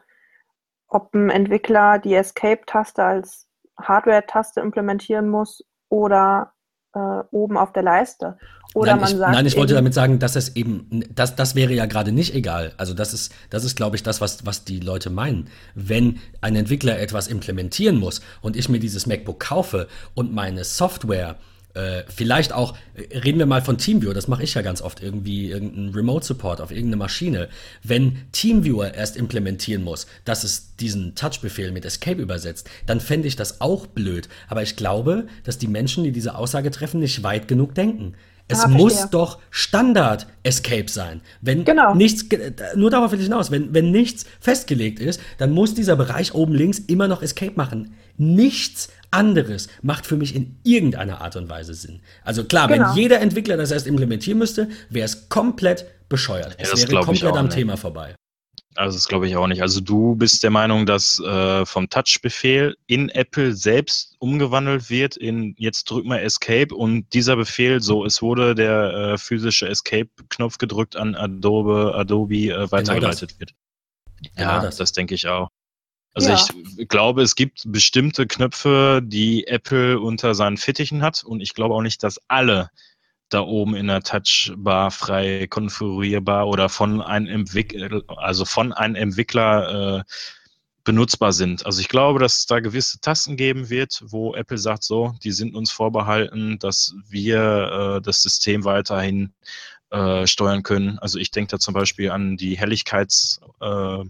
ob ein Entwickler die Escape-Taste als Hardware-Taste implementieren muss oder äh, oben auf der Leiste. Oder nein, man ich, sagt. Nein, ich wollte damit sagen, dass es eben, das, das wäre ja gerade nicht egal. Also das ist, das ist, glaube ich, das, was, was die Leute meinen. Wenn ein Entwickler etwas implementieren muss und ich mir dieses MacBook kaufe und meine Software äh, vielleicht auch, äh, reden wir mal von TeamViewer, das mache ich ja ganz oft, irgendwie irgendein Remote Support auf irgendeine Maschine. Wenn TeamViewer erst implementieren muss, dass es diesen Touch-Befehl mit Escape übersetzt, dann fände ich das auch blöd. Aber ich glaube, dass die Menschen, die diese Aussage treffen, nicht weit genug denken. Es ah, muss doch Standard Escape sein. Wenn genau. nichts, nur darauf will ich hinaus, wenn, wenn nichts festgelegt ist, dann muss dieser Bereich oben links immer noch Escape machen. Nichts anderes macht für mich in irgendeiner Art und Weise Sinn. Also klar, genau. wenn jeder Entwickler das erst implementieren müsste, wäre es komplett bescheuert. Ja, es wäre komplett am nicht. Thema vorbei. Also das glaube ich auch nicht. Also du bist der Meinung, dass äh, vom Touch-Befehl in Apple selbst umgewandelt wird in jetzt drück mal Escape und dieser Befehl, so es wurde der äh, physische Escape-Knopf gedrückt an Adobe, Adobe äh, genau weitergeleitet genau wird. Ja, genau das. das denke ich auch. Also ja. ich glaube, es gibt bestimmte Knöpfe, die Apple unter seinen Fittichen hat und ich glaube auch nicht, dass alle da oben in der Touchbar frei konfigurierbar oder von einem Entwickler, also von einem Entwickler äh, benutzbar sind. Also ich glaube, dass es da gewisse Tasten geben wird, wo Apple sagt, so, die sind uns vorbehalten, dass wir äh, das System weiterhin äh, steuern können. Also ich denke da zum Beispiel an die Helligkeits äh,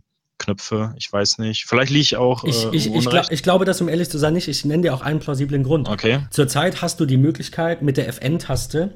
Knöpfe. Ich weiß nicht. Vielleicht liege ich auch. Ich, äh, ich, ich, glaub, ich, glaube, dass um ehrlich zu sein, nicht. Ich nenne dir auch einen plausiblen Grund. Okay. Zurzeit hast du die Möglichkeit, mit der FN-Taste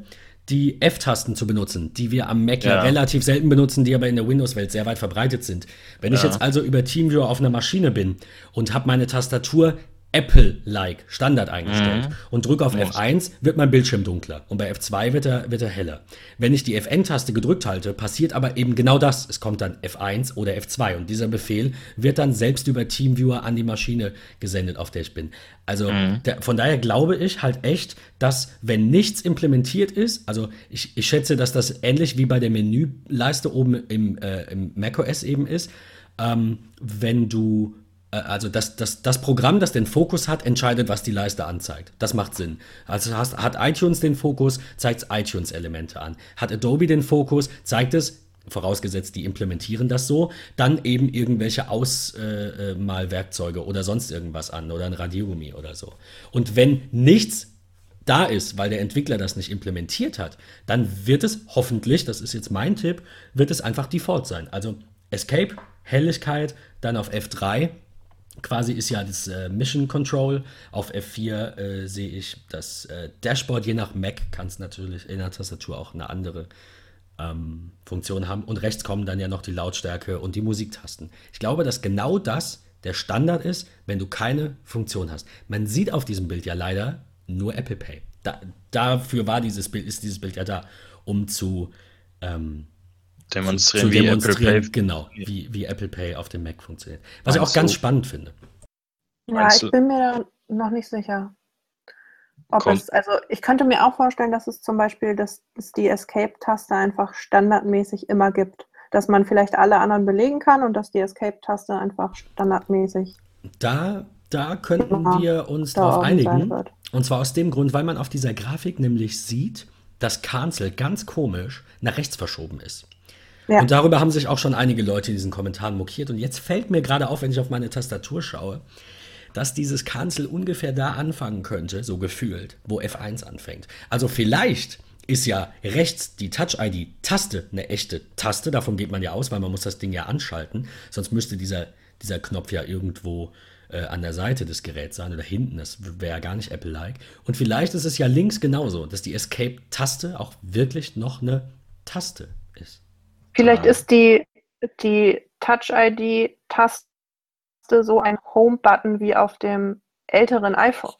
die F-Tasten zu benutzen, die wir am Mac ja. ja. relativ selten benutzen, die aber in der Windows-Welt sehr weit verbreitet sind. Wenn ja. ich jetzt also über TeamViewer auf einer Maschine bin und habe meine Tastatur Apple-like Standard eingestellt mhm. und drücke auf F1, wird mein Bildschirm dunkler und bei F2 wird er, wird er heller. Wenn ich die Fn-Taste gedrückt halte, passiert aber eben genau das. Es kommt dann F1 oder F2 und dieser Befehl wird dann selbst über TeamViewer an die Maschine gesendet, auf der ich bin. Also mhm. der, von daher glaube ich halt echt, dass wenn nichts implementiert ist, also ich, ich schätze, dass das ähnlich wie bei der Menüleiste oben im, äh, im macOS eben ist, ähm, wenn du also das, das, das Programm, das den Fokus hat, entscheidet, was die Leiste anzeigt. Das macht Sinn. Also hast, hat iTunes den Fokus, zeigt es iTunes-Elemente an. Hat Adobe den Fokus, zeigt es, vorausgesetzt, die implementieren das so, dann eben irgendwelche Ausmalwerkzeuge äh, äh oder sonst irgendwas an oder ein Radiergummi oder so. Und wenn nichts da ist, weil der Entwickler das nicht implementiert hat, dann wird es hoffentlich, das ist jetzt mein Tipp, wird es einfach Default sein. Also Escape, Helligkeit, dann auf F3 quasi ist ja das äh, Mission Control. Auf F4 äh, sehe ich das äh, Dashboard. Je nach Mac kann es natürlich in der Tastatur auch eine andere ähm, Funktion haben. Und rechts kommen dann ja noch die Lautstärke und die Musiktasten. Ich glaube, dass genau das der Standard ist, wenn du keine Funktion hast. Man sieht auf diesem Bild ja leider nur Apple Pay. Da, dafür war dieses Bild, ist dieses Bild ja da, um zu ähm, demonstrieren, zu, demonstrieren, Apple Pay. Genau, wie, wie Apple Pay auf dem Mac funktioniert. Was ich auch ganz spannend finde. Ja, ich bin mir da noch nicht sicher. Ob es, also ich könnte mir auch vorstellen, dass es zum Beispiel dass es die Escape-Taste einfach standardmäßig immer gibt. Dass man vielleicht alle anderen belegen kann und dass die Escape-Taste einfach standardmäßig. Da, da könnten wir uns darauf einigen. Und zwar aus dem Grund, weil man auf dieser Grafik nämlich sieht, dass Cancel ganz komisch nach rechts verschoben ist. Ja. Und darüber haben sich auch schon einige Leute in diesen Kommentaren mokiert. Und jetzt fällt mir gerade auf, wenn ich auf meine Tastatur schaue, dass dieses Cancel ungefähr da anfangen könnte, so gefühlt, wo F1 anfängt. Also vielleicht ist ja rechts die Touch-ID-Taste eine echte Taste. Davon geht man ja aus, weil man muss das Ding ja anschalten. Sonst müsste dieser, dieser Knopf ja irgendwo äh, an der Seite des Geräts sein oder hinten. Das wäre ja gar nicht Apple-like. Und vielleicht ist es ja links genauso, dass die Escape-Taste auch wirklich noch eine Taste ist. Vielleicht ist die, die Touch-ID-Taste so ein Home-Button wie auf dem älteren iPhone.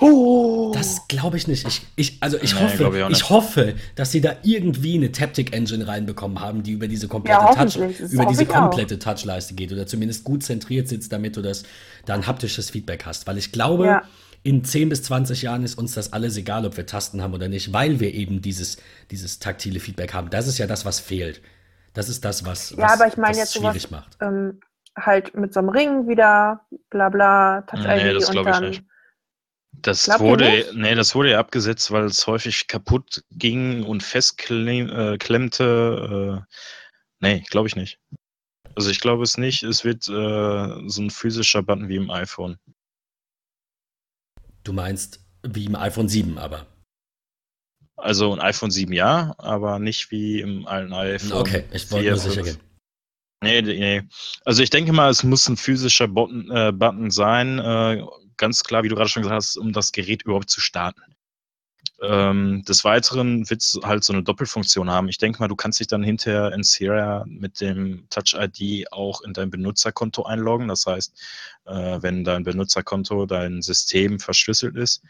Oh. Das glaube ich nicht. Ich, ich, also ich, nee, hoffe, ich, ich, hoffe, dass sie da irgendwie eine Taptic Engine reinbekommen haben, die über diese komplette ja, Touch, über diese komplette Touchleiste geht oder zumindest gut zentriert sitzt, damit du das da ein haptisches Feedback hast. Weil ich glaube, ja in 10 bis 20 Jahren ist uns das alles egal, ob wir Tasten haben oder nicht, weil wir eben dieses, dieses taktile Feedback haben. Das ist ja das, was fehlt. Das ist das, was, ja, aber ich meine jetzt schwierig sowas, macht. Ähm, halt mit so einem Ring wieder, bla bla, Touch ID nee, das und dann. Ich nicht. Das wurde, nee, das wurde ja abgesetzt, weil es häufig kaputt ging und festklemmte. Äh, nee, glaube ich nicht. Also ich glaube es nicht. Es wird äh, so ein physischer Button wie im iPhone. Du meinst wie im iPhone 7 aber. Also ein iPhone 7 ja, aber nicht wie im alten iPhone. Okay, ich wollte nur sicher gehen. Nee, nee. Also ich denke mal, es muss ein physischer Button, äh, Button sein, äh, ganz klar, wie du gerade schon gesagt hast, um das Gerät überhaupt zu starten. Ähm, des Weiteren wird es halt so eine Doppelfunktion haben. Ich denke mal, du kannst dich dann hinterher in Sierra mit dem Touch ID auch in dein Benutzerkonto einloggen. Das heißt, äh, wenn dein Benutzerkonto, dein System verschlüsselt ist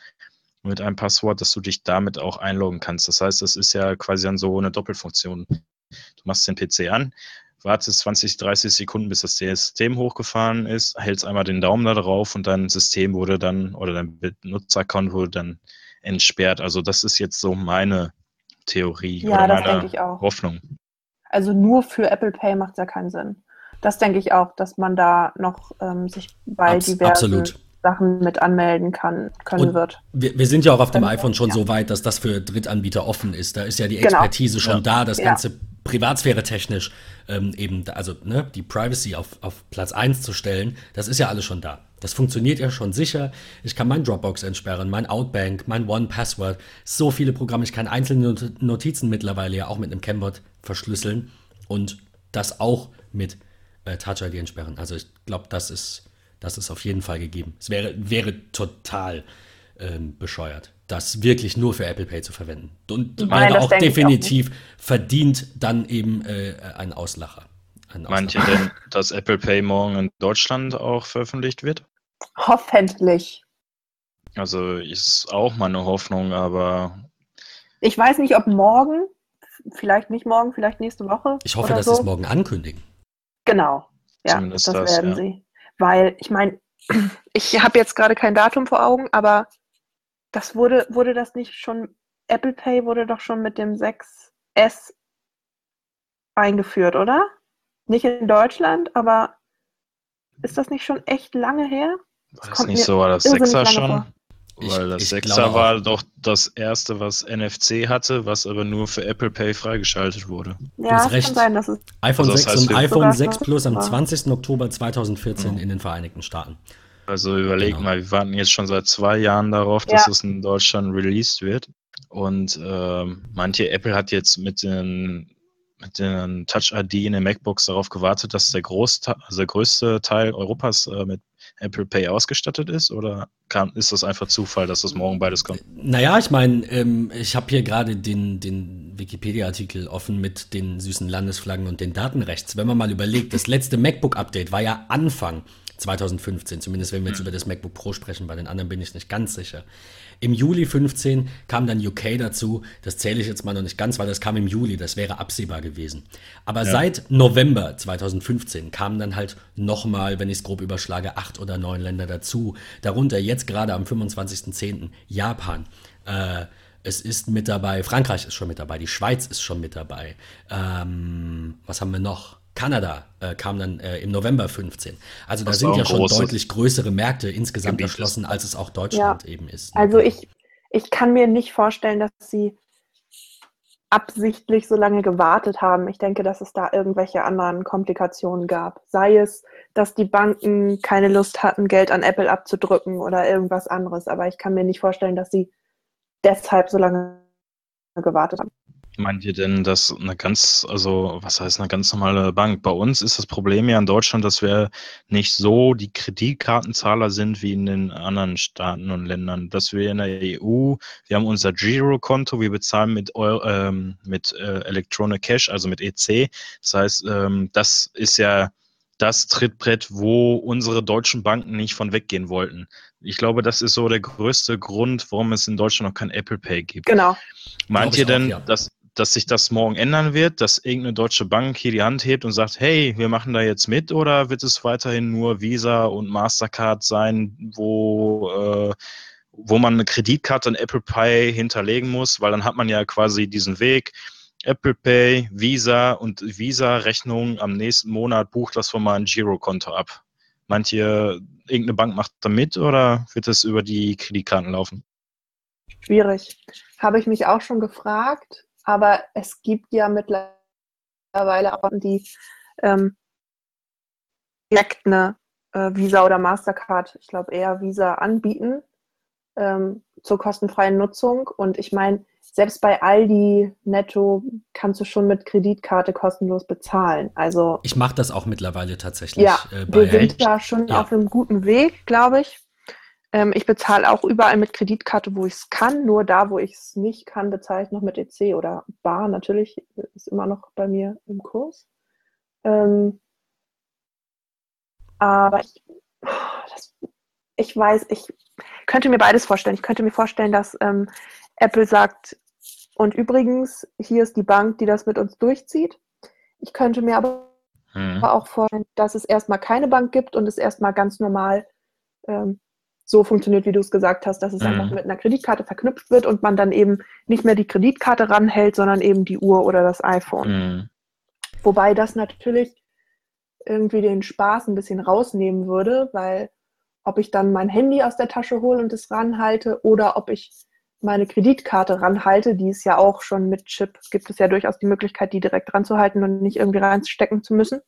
mit einem Passwort, dass du dich damit auch einloggen kannst. Das heißt, das ist ja quasi dann so eine Doppelfunktion. Du machst den PC an, wartest 20, 30 Sekunden, bis das System hochgefahren ist, hältst einmal den Daumen da drauf und dein System wurde dann oder dein Benutzerkonto wurde dann entsperrt. Also das ist jetzt so meine Theorie ja, oder meine Hoffnung. Also nur für Apple Pay macht es ja keinen Sinn. Das denke ich auch, dass man da noch ähm, sich bei Abs diversen absolut. Sachen mit anmelden kann, können Und wird. Wir, wir, sind ja auch auf dem iPhone schon ja. so weit, dass das für Drittanbieter offen ist. Da ist ja die genau. Expertise genau. schon ja. da, das ja. Ganze Privatsphäre technisch ähm, eben, also ne, die Privacy auf, auf Platz 1 zu stellen, das ist ja alles schon da. Das funktioniert ja schon sicher. Ich kann mein Dropbox entsperren, mein Outbank, mein One-Password, so viele Programme. Ich kann einzelne Notizen mittlerweile ja auch mit einem Chembot verschlüsseln und das auch mit äh, Touch ID entsperren. Also ich glaube, das ist, das ist auf jeden Fall gegeben. Es wäre, wäre total ähm, bescheuert, das wirklich nur für Apple Pay zu verwenden. Und Nein, wäre auch definitiv auch verdient dann eben äh, ein Auslacher. Meint ihr denn, dass Apple Pay morgen in Deutschland auch veröffentlicht wird? Hoffentlich. Also ist auch meine Hoffnung, aber. Ich weiß nicht, ob morgen, vielleicht nicht morgen, vielleicht nächste Woche. Ich hoffe, dass so. sie es morgen ankündigen. Genau. Ja, Zumindest das, das werden ja. sie. Weil, ich meine, ich habe jetzt gerade kein Datum vor Augen, aber das wurde, wurde das nicht schon, Apple Pay wurde doch schon mit dem 6S eingeführt, oder? Nicht in Deutschland, aber ist das nicht schon echt lange her? Das war das nicht so, war das Sechser schon? Vor. Weil das Sechser war doch das erste, was NFC hatte, was aber nur für Apple Pay freigeschaltet wurde. Ja, das recht. kann sein, dass es iPhone also 6 heißt, und iPhone 6 Plus am 20. Oktober 2014 mhm. in den Vereinigten Staaten. Also überleg genau. mal, wir warten jetzt schon seit zwei Jahren darauf, dass ja. es in Deutschland released wird. Und äh, manche Apple hat jetzt mit den mit den Touch ID in den MacBooks darauf gewartet, dass der, also der größte Teil Europas äh, mit Apple Pay ausgestattet ist? Oder kann, ist das einfach Zufall, dass das morgen beides kommt? Naja, ich meine, ähm, ich habe hier gerade den, den Wikipedia-Artikel offen mit den süßen Landesflaggen und den Datenrechts. Wenn man mal überlegt, das letzte MacBook-Update war ja Anfang 2015, zumindest wenn wir jetzt mhm. über das MacBook Pro sprechen, bei den anderen bin ich nicht ganz sicher. Im Juli 15 kam dann UK dazu. Das zähle ich jetzt mal noch nicht ganz, weil das kam im Juli. Das wäre absehbar gewesen. Aber ja. seit November 2015 kamen dann halt nochmal, wenn ich es grob überschlage, acht oder neun Länder dazu. Darunter jetzt gerade am 25.10. Japan. Äh, es ist mit dabei, Frankreich ist schon mit dabei, die Schweiz ist schon mit dabei. Ähm, was haben wir noch? Kanada äh, kam dann äh, im November 15. Also da sind ja schon deutlich größere Märkte insgesamt Gebiet erschlossen, als es auch Deutschland ja. eben ist. Ne? Also ich, ich kann mir nicht vorstellen, dass sie absichtlich so lange gewartet haben. Ich denke, dass es da irgendwelche anderen Komplikationen gab. Sei es, dass die Banken keine Lust hatten, Geld an Apple abzudrücken oder irgendwas anderes. Aber ich kann mir nicht vorstellen, dass sie deshalb so lange gewartet haben. Meint ihr denn, dass eine ganz, also was heißt eine ganz normale Bank? Bei uns ist das Problem ja in Deutschland, dass wir nicht so die Kreditkartenzahler sind wie in den anderen Staaten und Ländern. Dass wir in der EU, wir haben unser Girokonto, wir bezahlen mit, ähm, mit äh, Electronic Cash, also mit EC. Das heißt, ähm, das ist ja das Trittbrett, wo unsere deutschen Banken nicht von weggehen wollten. Ich glaube, das ist so der größte Grund, warum es in Deutschland noch kein Apple Pay gibt. Genau. Meint ihr denn, auch, ja. dass dass sich das morgen ändern wird, dass irgendeine deutsche Bank hier die Hand hebt und sagt, hey, wir machen da jetzt mit oder wird es weiterhin nur Visa und Mastercard sein, wo, äh, wo man eine Kreditkarte an Apple Pay hinterlegen muss, weil dann hat man ja quasi diesen Weg, Apple Pay, Visa und Visa-Rechnung am nächsten Monat bucht das von meinem Girokonto ab. Meint ihr, irgendeine Bank macht da mit oder wird es über die Kreditkarten laufen? Schwierig. Habe ich mich auch schon gefragt. Aber es gibt ja mittlerweile auch die ähm, direkt eine äh, Visa oder Mastercard, ich glaube eher Visa anbieten ähm, zur kostenfreien Nutzung. Und ich meine, selbst bei Aldi Netto kannst du schon mit Kreditkarte kostenlos bezahlen. Also ich mache das auch mittlerweile tatsächlich. Ja, äh, wir sind da schon ja. auf einem guten Weg, glaube ich. Ähm, ich bezahle auch überall mit Kreditkarte, wo ich es kann. Nur da, wo ich es nicht kann, bezahle ich noch mit EC oder Bar. Natürlich ist immer noch bei mir im Kurs. Ähm, aber ich, das, ich weiß, ich könnte mir beides vorstellen. Ich könnte mir vorstellen, dass ähm, Apple sagt, und übrigens, hier ist die Bank, die das mit uns durchzieht. Ich könnte mir aber hm. auch vorstellen, dass es erstmal keine Bank gibt und es erstmal ganz normal ähm, so funktioniert, wie du es gesagt hast, dass es hm. einfach mit einer Kreditkarte verknüpft wird und man dann eben nicht mehr die Kreditkarte ranhält, sondern eben die Uhr oder das iPhone. Hm. Wobei das natürlich irgendwie den Spaß ein bisschen rausnehmen würde, weil ob ich dann mein Handy aus der Tasche hole und es ranhalte oder ob ich meine Kreditkarte ranhalte, die ist ja auch schon mit Chip, gibt es ja durchaus die Möglichkeit, die direkt ranzuhalten und nicht irgendwie reinstecken zu müssen.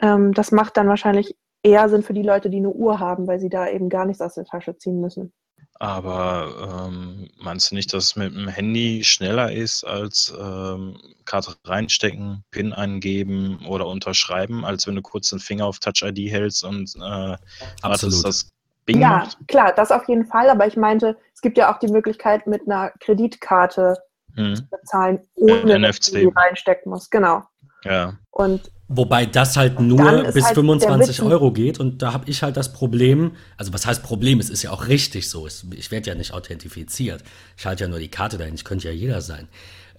Ähm, das macht dann wahrscheinlich eher Sinn für die Leute, die eine Uhr haben, weil sie da eben gar nichts aus der Tasche ziehen müssen. Aber ähm, meinst du nicht, dass es mit dem Handy schneller ist als ähm, Karte reinstecken, PIN eingeben oder unterschreiben, als wenn du kurz den Finger auf Touch ID hältst und äh, Absolut. das Bing ja, macht? klar, das auf jeden Fall. Aber ich meinte, es gibt ja auch die Möglichkeit, mit einer Kreditkarte hm. zu bezahlen, ohne NFC. dass du die reinstecken musst. Genau. Ja. Und Wobei das halt nur bis halt 25 Euro geht und da habe ich halt das Problem, also was heißt Problem, es ist ja auch richtig so, ich werde ja nicht authentifiziert, ich halte ja nur die Karte dahin, ich könnte ja jeder sein.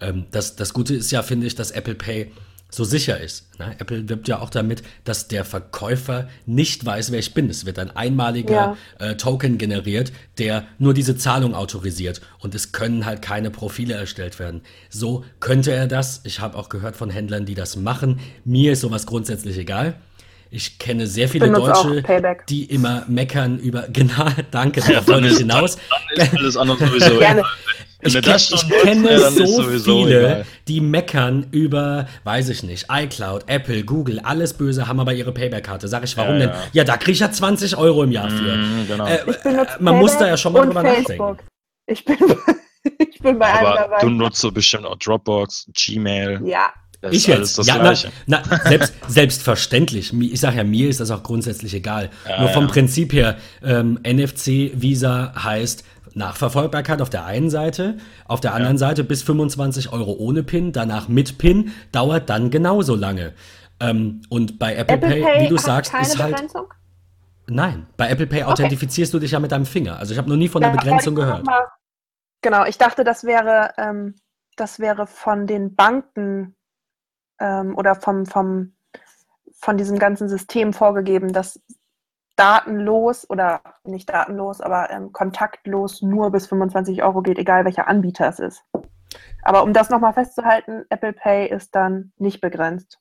Ähm, das, das Gute ist ja, finde ich, dass Apple Pay so sicher ist. Ne? Apple wirbt ja auch damit, dass der Verkäufer nicht weiß, wer ich bin. Es wird ein einmaliger ja. äh, Token generiert, der nur diese Zahlung autorisiert und es können halt keine Profile erstellt werden. So könnte er das. Ich habe auch gehört von Händlern, die das machen. Mir ist sowas grundsätzlich egal. Ich kenne sehr viele Deutsche, die immer meckern über, genau, danke, ja, da ich hinaus. Dann ist alles andere sowieso. Gerne. Ich, kenn, ich kenne so viele, egal. die meckern über, weiß ich nicht, iCloud, Apple, Google, alles böse, haben aber ihre Payback-Karte. Sag ich, warum ja, denn? Ja, da kriege ich ja 20 Euro im Jahr für. Mm, genau. äh, man muss da ja schon mal drüber Facebook. nachdenken. Ich bin, ich bin bei aber dabei. Du nutzt so bestimmt auch Dropbox, Gmail. Ja. Das ich jetzt. ja, na, na, selbst, selbstverständlich. Ich sage ja, mir ist das auch grundsätzlich egal. Ja, Nur vom ja. Prinzip her, ähm, NFC-Visa heißt, Nachverfolgbarkeit auf der einen Seite, auf der anderen ja. Seite bis 25 Euro ohne PIN, danach mit PIN, dauert dann genauso lange. Ähm, und bei Apple, Apple Pay, Pay, wie du sagst, ist halt. Begrenzung? Nein, bei Apple Pay okay. authentifizierst du dich ja mit deinem Finger. Also ich habe noch nie von der Begrenzung gehört. Mal, genau, ich dachte, das wäre, ähm, das wäre von den Banken ähm, oder vom, vom, von diesem ganzen System vorgegeben, dass datenlos oder nicht datenlos, aber ähm, kontaktlos nur bis 25 Euro geht, egal welcher Anbieter es ist. Aber um das nochmal festzuhalten, Apple Pay ist dann nicht begrenzt.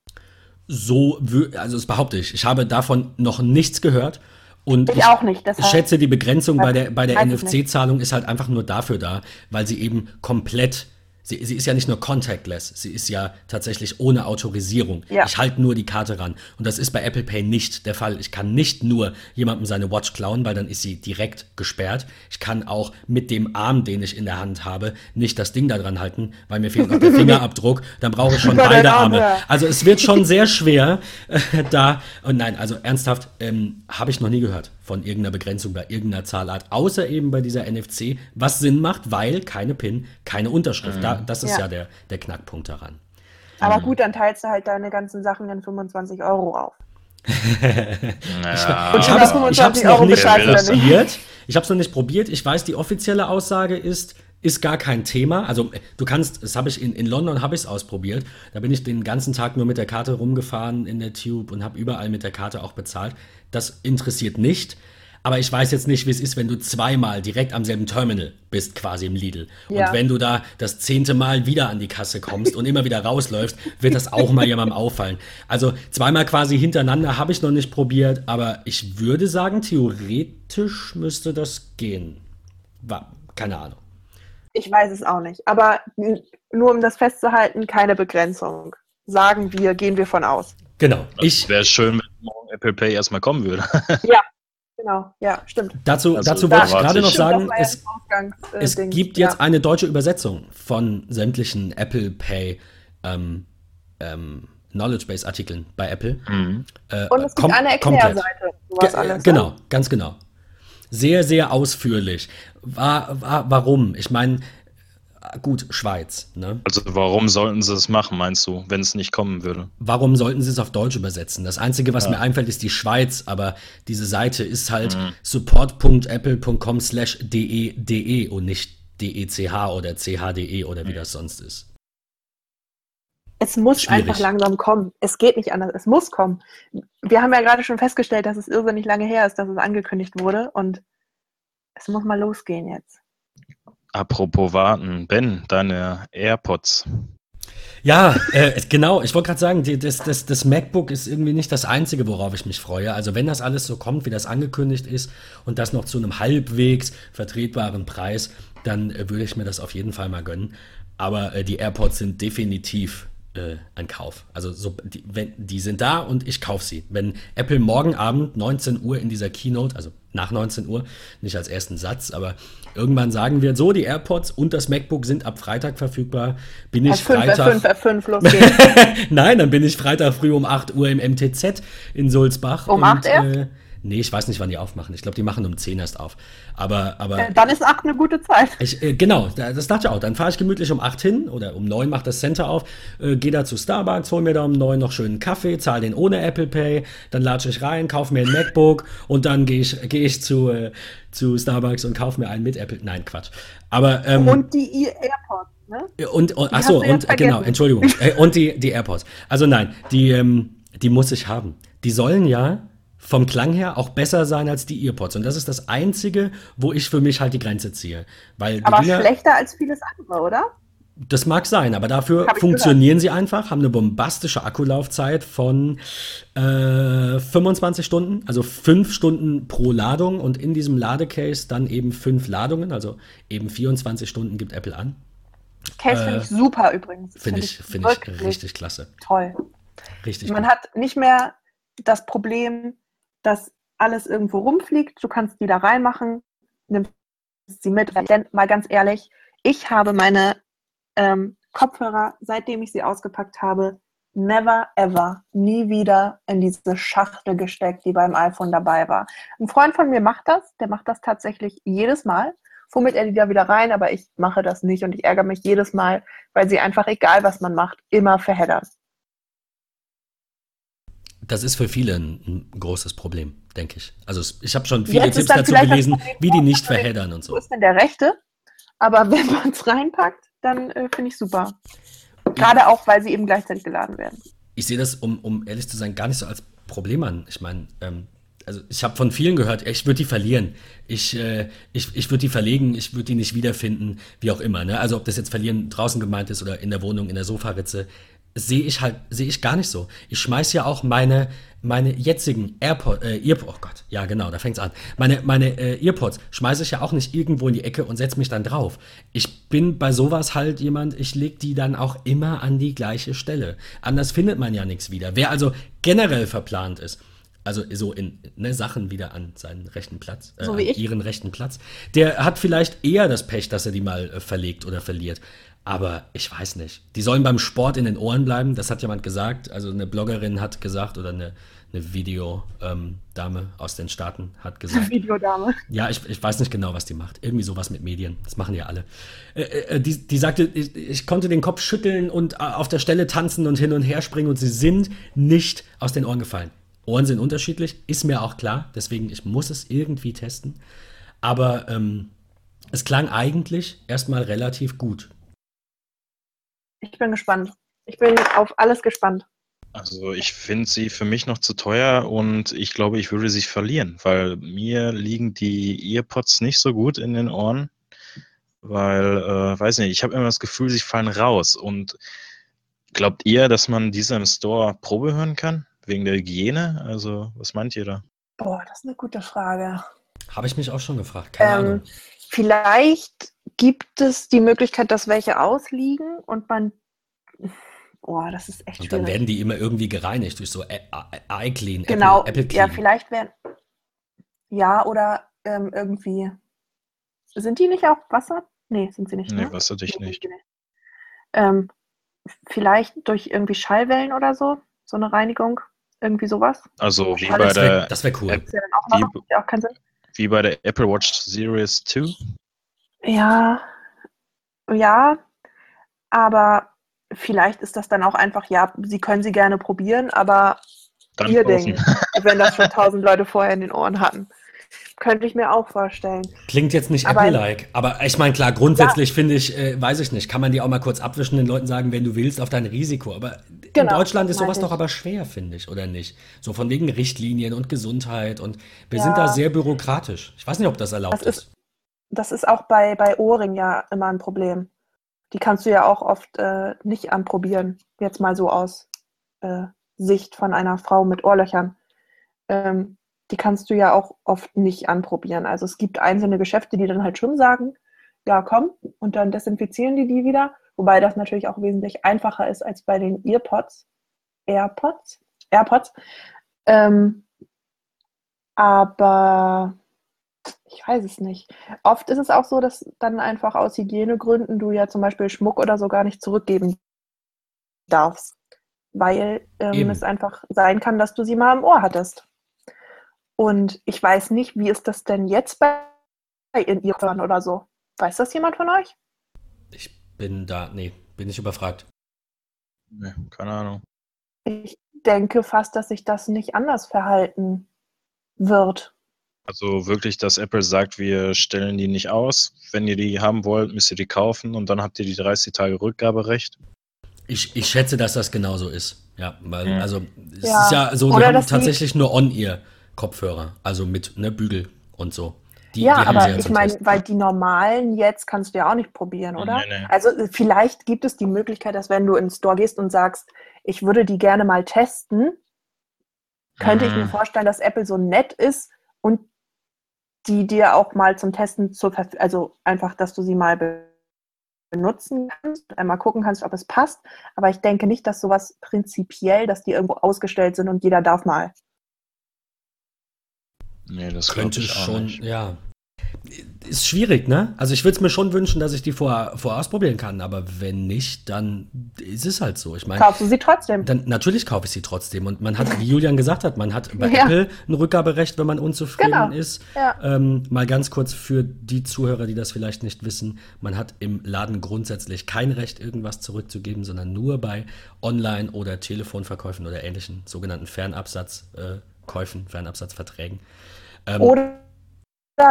So, also das behaupte ich. Ich habe davon noch nichts gehört. Und ich, ich auch nicht. Ich schätze, die Begrenzung bei der, bei der NFC-Zahlung ist halt einfach nur dafür da, weil sie eben komplett Sie, sie, ist ja nicht nur contactless, sie ist ja tatsächlich ohne Autorisierung. Ja. Ich halte nur die Karte ran. Und das ist bei Apple Pay nicht der Fall. Ich kann nicht nur jemandem seine Watch klauen, weil dann ist sie direkt gesperrt. Ich kann auch mit dem Arm, den ich in der Hand habe, nicht das Ding da dran halten, weil mir fehlt noch der Fingerabdruck. Dann brauche ich schon beide Arme. Also es wird schon sehr schwer äh, da. Und nein, also ernsthaft, ähm, habe ich noch nie gehört von irgendeiner Begrenzung bei irgendeiner Zahlart, außer eben bei dieser NFC, was Sinn macht, weil keine PIN, keine Unterschrift. Mhm. Da, das ist ja, ja der, der Knackpunkt daran. Aber mhm. gut, dann teilst du halt deine ganzen Sachen in 25 Euro auf. naja, und ich habe es noch nicht probiert. Ich habe es noch nicht probiert. Ich weiß, die offizielle Aussage ist, ist gar kein Thema. Also du kannst, das habe ich in, in London habe ich es ausprobiert. Da bin ich den ganzen Tag nur mit der Karte rumgefahren in der Tube und habe überall mit der Karte auch bezahlt. Das interessiert nicht. Aber ich weiß jetzt nicht, wie es ist, wenn du zweimal direkt am selben Terminal bist, quasi im Lidl. Ja. Und wenn du da das zehnte Mal wieder an die Kasse kommst und immer wieder rausläufst, wird das auch mal jemandem auffallen. Also zweimal quasi hintereinander habe ich noch nicht probiert, aber ich würde sagen, theoretisch müsste das gehen. War, keine Ahnung. Ich weiß es auch nicht. Aber nur um das festzuhalten, keine Begrenzung. Sagen wir, gehen wir von aus. Genau. Es wäre schön, wenn morgen Apple Pay erstmal kommen würde. ja, genau. Ja, stimmt. Dazu, also, dazu wollte ich gerade noch sagen, es, es gibt jetzt ja. eine deutsche Übersetzung von sämtlichen Apple Pay ähm, ähm, Knowledge Base Artikeln bei Apple. Mhm. Äh, Und es gibt eine Erklärseite. Ge alles, genau, ganz genau. Sehr, sehr ausführlich. War, war, warum? Ich meine, gut, Schweiz. Ne? Also warum sollten sie es machen, meinst du, wenn es nicht kommen würde? Warum sollten sie es auf Deutsch übersetzen? Das Einzige, was ja. mir einfällt, ist die Schweiz, aber diese Seite ist halt mhm. support.apple.com slash de und nicht dech oder chde oder wie mhm. das sonst ist. Es muss Schwierig. einfach langsam kommen. Es geht nicht anders. Es muss kommen. Wir haben ja gerade schon festgestellt, dass es irrsinnig lange her ist, dass es angekündigt wurde und es muss mal losgehen jetzt. Apropos warten, Ben, deine AirPods. Ja, äh, genau. Ich wollte gerade sagen, die, das, das, das MacBook ist irgendwie nicht das Einzige, worauf ich mich freue. Also wenn das alles so kommt, wie das angekündigt ist und das noch zu einem halbwegs vertretbaren Preis, dann äh, würde ich mir das auf jeden Fall mal gönnen. Aber äh, die AirPods sind definitiv äh, ein Kauf. Also so, die, wenn, die sind da und ich kaufe sie. Wenn Apple morgen Abend 19 Uhr in dieser Keynote, also nach 19 Uhr, nicht als ersten Satz, aber irgendwann sagen wir so, die AirPods und das MacBook sind ab Freitag verfügbar, bin ich F5, Freitag... F5, F5, los geht's. Nein, dann bin ich Freitag früh um 8 Uhr im MTZ in Sulzbach. Um und, 8 erst? Äh, Nee, ich weiß nicht, wann die aufmachen. Ich glaube, die machen um 10 erst auf. Aber, aber äh, dann ist 8 eine gute Zeit. Ich, äh, genau, das dachte ich auch. Dann fahre ich gemütlich um 8 hin oder um 9 macht das Center auf, äh, gehe da zu Starbucks, hole mir da um 9 noch schönen Kaffee, zahle den ohne Apple Pay, dann latsche ich rein, kaufe mir ein MacBook und dann gehe ich, geh ich zu, äh, zu Starbucks und kaufe mir einen mit Apple. Nein, Quatsch. Aber, ähm, und die AirPods. Ne? Und, und achso, und genau, Entschuldigung. Äh, und die, die AirPods. Also nein, die, ähm, die muss ich haben. Die sollen ja vom Klang her auch besser sein als die Earpods. Und das ist das Einzige, wo ich für mich halt die Grenze ziehe. Weil aber Dinger, schlechter als vieles andere, oder? Das mag sein, aber dafür funktionieren gehört. sie einfach, haben eine bombastische Akkulaufzeit von äh, 25 Stunden, also 5 Stunden pro Ladung und in diesem Ladecase dann eben 5 Ladungen, also eben 24 Stunden gibt Apple an. Case äh, finde ich super übrigens. Finde find ich, find ich richtig klasse. Toll. Richtig. Man gut. hat nicht mehr das Problem, dass alles irgendwo rumfliegt. Du kannst die da reinmachen, nimmst sie mit. Denn mal ganz ehrlich, ich habe meine ähm, Kopfhörer, seitdem ich sie ausgepackt habe, never ever, nie wieder in diese Schachtel gesteckt, die beim iPhone dabei war. Ein Freund von mir macht das, der macht das tatsächlich jedes Mal, fummelt er die da wieder rein, aber ich mache das nicht und ich ärgere mich jedes Mal, weil sie einfach, egal was man macht, immer verheddern das ist für viele ein, ein großes Problem, denke ich. Also ich habe schon viele Tipps dazu gelesen, wie die nicht verheddern und so. Wo ist denn der rechte? Aber wenn man es reinpackt, dann äh, finde ich super. Gerade auch, weil sie eben gleichzeitig geladen werden. Ich sehe das, um, um ehrlich zu sein, gar nicht so als Problem an. Ich meine, ähm, also ich habe von vielen gehört, ich würde die verlieren. Ich, äh, ich, ich würde die verlegen, ich würde die nicht wiederfinden, wie auch immer. Ne? Also ob das jetzt verlieren draußen gemeint ist oder in der Wohnung, in der Sofaritze, sehe ich halt, sehe ich gar nicht so. Ich schmeiß ja auch meine, meine jetzigen AirPods, äh, Earpods, oh Gott, ja genau, da fängt's an. Meine, meine äh, Earpods schmeiße ich ja auch nicht irgendwo in die Ecke und setze mich dann drauf. Ich bin bei sowas halt jemand, ich leg die dann auch immer an die gleiche Stelle. Anders findet man ja nichts wieder. Wer also generell verplant ist, also so in ne, Sachen wieder an seinen rechten Platz, äh, so ihren rechten Platz, der hat vielleicht eher das Pech, dass er die mal äh, verlegt oder verliert. Aber ich weiß nicht. Die sollen beim Sport in den Ohren bleiben, das hat jemand gesagt. Also eine Bloggerin hat gesagt oder eine, eine Videodame ähm, aus den Staaten hat gesagt. Videodame. Ja, ich, ich weiß nicht genau, was die macht. Irgendwie sowas mit Medien. Das machen ja alle. Äh, äh, die, die sagte, ich, ich, konnte den Kopf schütteln und äh, auf der Stelle tanzen und hin und her springen und sie sind nicht aus den Ohren gefallen. Ohren sind unterschiedlich, ist mir auch klar. Deswegen, ich muss es irgendwie testen. Aber ähm, es klang eigentlich erstmal relativ gut. Ich bin gespannt. Ich bin auf alles gespannt. Also ich finde sie für mich noch zu teuer und ich glaube, ich würde sie verlieren, weil mir liegen die Earpods nicht so gut in den Ohren, weil, äh, weiß nicht, ich habe immer das Gefühl, sie fallen raus. Und glaubt ihr, dass man diese im Store Probe hören kann, wegen der Hygiene? Also was meint ihr da? Boah, das ist eine gute Frage. Habe ich mich auch schon gefragt. Keine ähm, Ahnung. Vielleicht gibt es die Möglichkeit, dass welche ausliegen und man. Oh, das ist echt Und dann werden die immer irgendwie gereinigt durch so iClean, genau, Apple, Apple Clean. Ja, vielleicht werden. Ja, oder ähm, irgendwie. Sind die nicht auch Wasser? Nee, sind sie nicht. Nee, ne? wasserdicht nicht. Ähm, vielleicht durch irgendwie Schallwellen oder so, so eine Reinigung, irgendwie sowas. Also wie Schall bei der. Das wäre wär cool. Das, ja auch, noch, auch keinen Sinn Wie bei der Apple Watch Series 2? Ja, ja, aber vielleicht ist das dann auch einfach, ja, Sie können sie gerne probieren, aber dann ihr. Ding, wenn das schon tausend Leute vorher in den Ohren hatten. Könnte ich mir auch vorstellen. Klingt jetzt nicht Apple-like, aber ich meine, klar, grundsätzlich ja. finde ich, äh, weiß ich nicht, kann man die auch mal kurz abwischen, den Leuten sagen, wenn du willst, auf dein Risiko. Aber genau, in Deutschland ist sowas ich. doch aber schwer, finde ich, oder nicht? So von wegen Richtlinien und Gesundheit und wir ja. sind da sehr bürokratisch. Ich weiß nicht, ob das erlaubt das ist. ist. Das ist auch bei, bei Ohrring ja immer ein Problem. Die kannst du ja auch oft äh, nicht anprobieren. Jetzt mal so aus äh, Sicht von einer Frau mit Ohrlöchern. Ähm, die kannst du ja auch oft nicht anprobieren. Also es gibt einzelne Geschäfte, die dann halt schon sagen, ja komm, und dann desinfizieren die die wieder. Wobei das natürlich auch wesentlich einfacher ist als bei den Earpods. AirPods? AirPods. Ähm, aber ich weiß es nicht. Oft ist es auch so, dass dann einfach aus Hygienegründen du ja zum Beispiel Schmuck oder so gar nicht zurückgeben darfst. Weil ähm, es einfach sein kann, dass du sie mal im Ohr hattest. Und ich weiß nicht, wie ist das denn jetzt bei in Iran oder so? Weiß das jemand von euch? Ich bin da, nee, bin ich überfragt. Nee, keine Ahnung. Ich denke fast, dass sich das nicht anders verhalten wird. Also wirklich, dass Apple sagt, wir stellen die nicht aus. Wenn ihr die haben wollt, müsst ihr die kaufen und dann habt ihr die 30 Tage Rückgaberecht. Ich, ich schätze, dass das genauso ist. Ja, weil, mhm. also, es ja. ist ja so, die haben tatsächlich nur On-Ear. Kopfhörer, also mit ne, Bügel und so. Die, ja, die aber ja ich meine, weil die normalen jetzt kannst du ja auch nicht probieren, oder? Nee, nee. Also vielleicht gibt es die Möglichkeit, dass wenn du ins Store gehst und sagst, ich würde die gerne mal testen, könnte mhm. ich mir mhm. vorstellen, dass Apple so nett ist und die dir auch mal zum Testen zur Verfügung, also einfach, dass du sie mal benutzen kannst, einmal gucken kannst, ob es passt. Aber ich denke nicht, dass sowas prinzipiell, dass die irgendwo ausgestellt sind und jeder darf mal. Nee, das könnte ich schon, nicht. ja. Ist schwierig, ne? Also ich würde es mir schon wünschen, dass ich die vorher vor ausprobieren kann, aber wenn nicht, dann ist es halt so. Ich meine, kaufst du sie trotzdem? Dann, natürlich kaufe ich sie trotzdem. Und man hat, wie Julian gesagt hat, man hat bei ja. Apple ein Rückgaberecht, wenn man unzufrieden genau. ist. Ja. Ähm, mal ganz kurz für die Zuhörer, die das vielleicht nicht wissen: Man hat im Laden grundsätzlich kein Recht, irgendwas zurückzugeben, sondern nur bei Online- oder Telefonverkäufen oder ähnlichen sogenannten Fernabsatzkäufen, äh, Fernabsatzverträgen. Ähm, Oder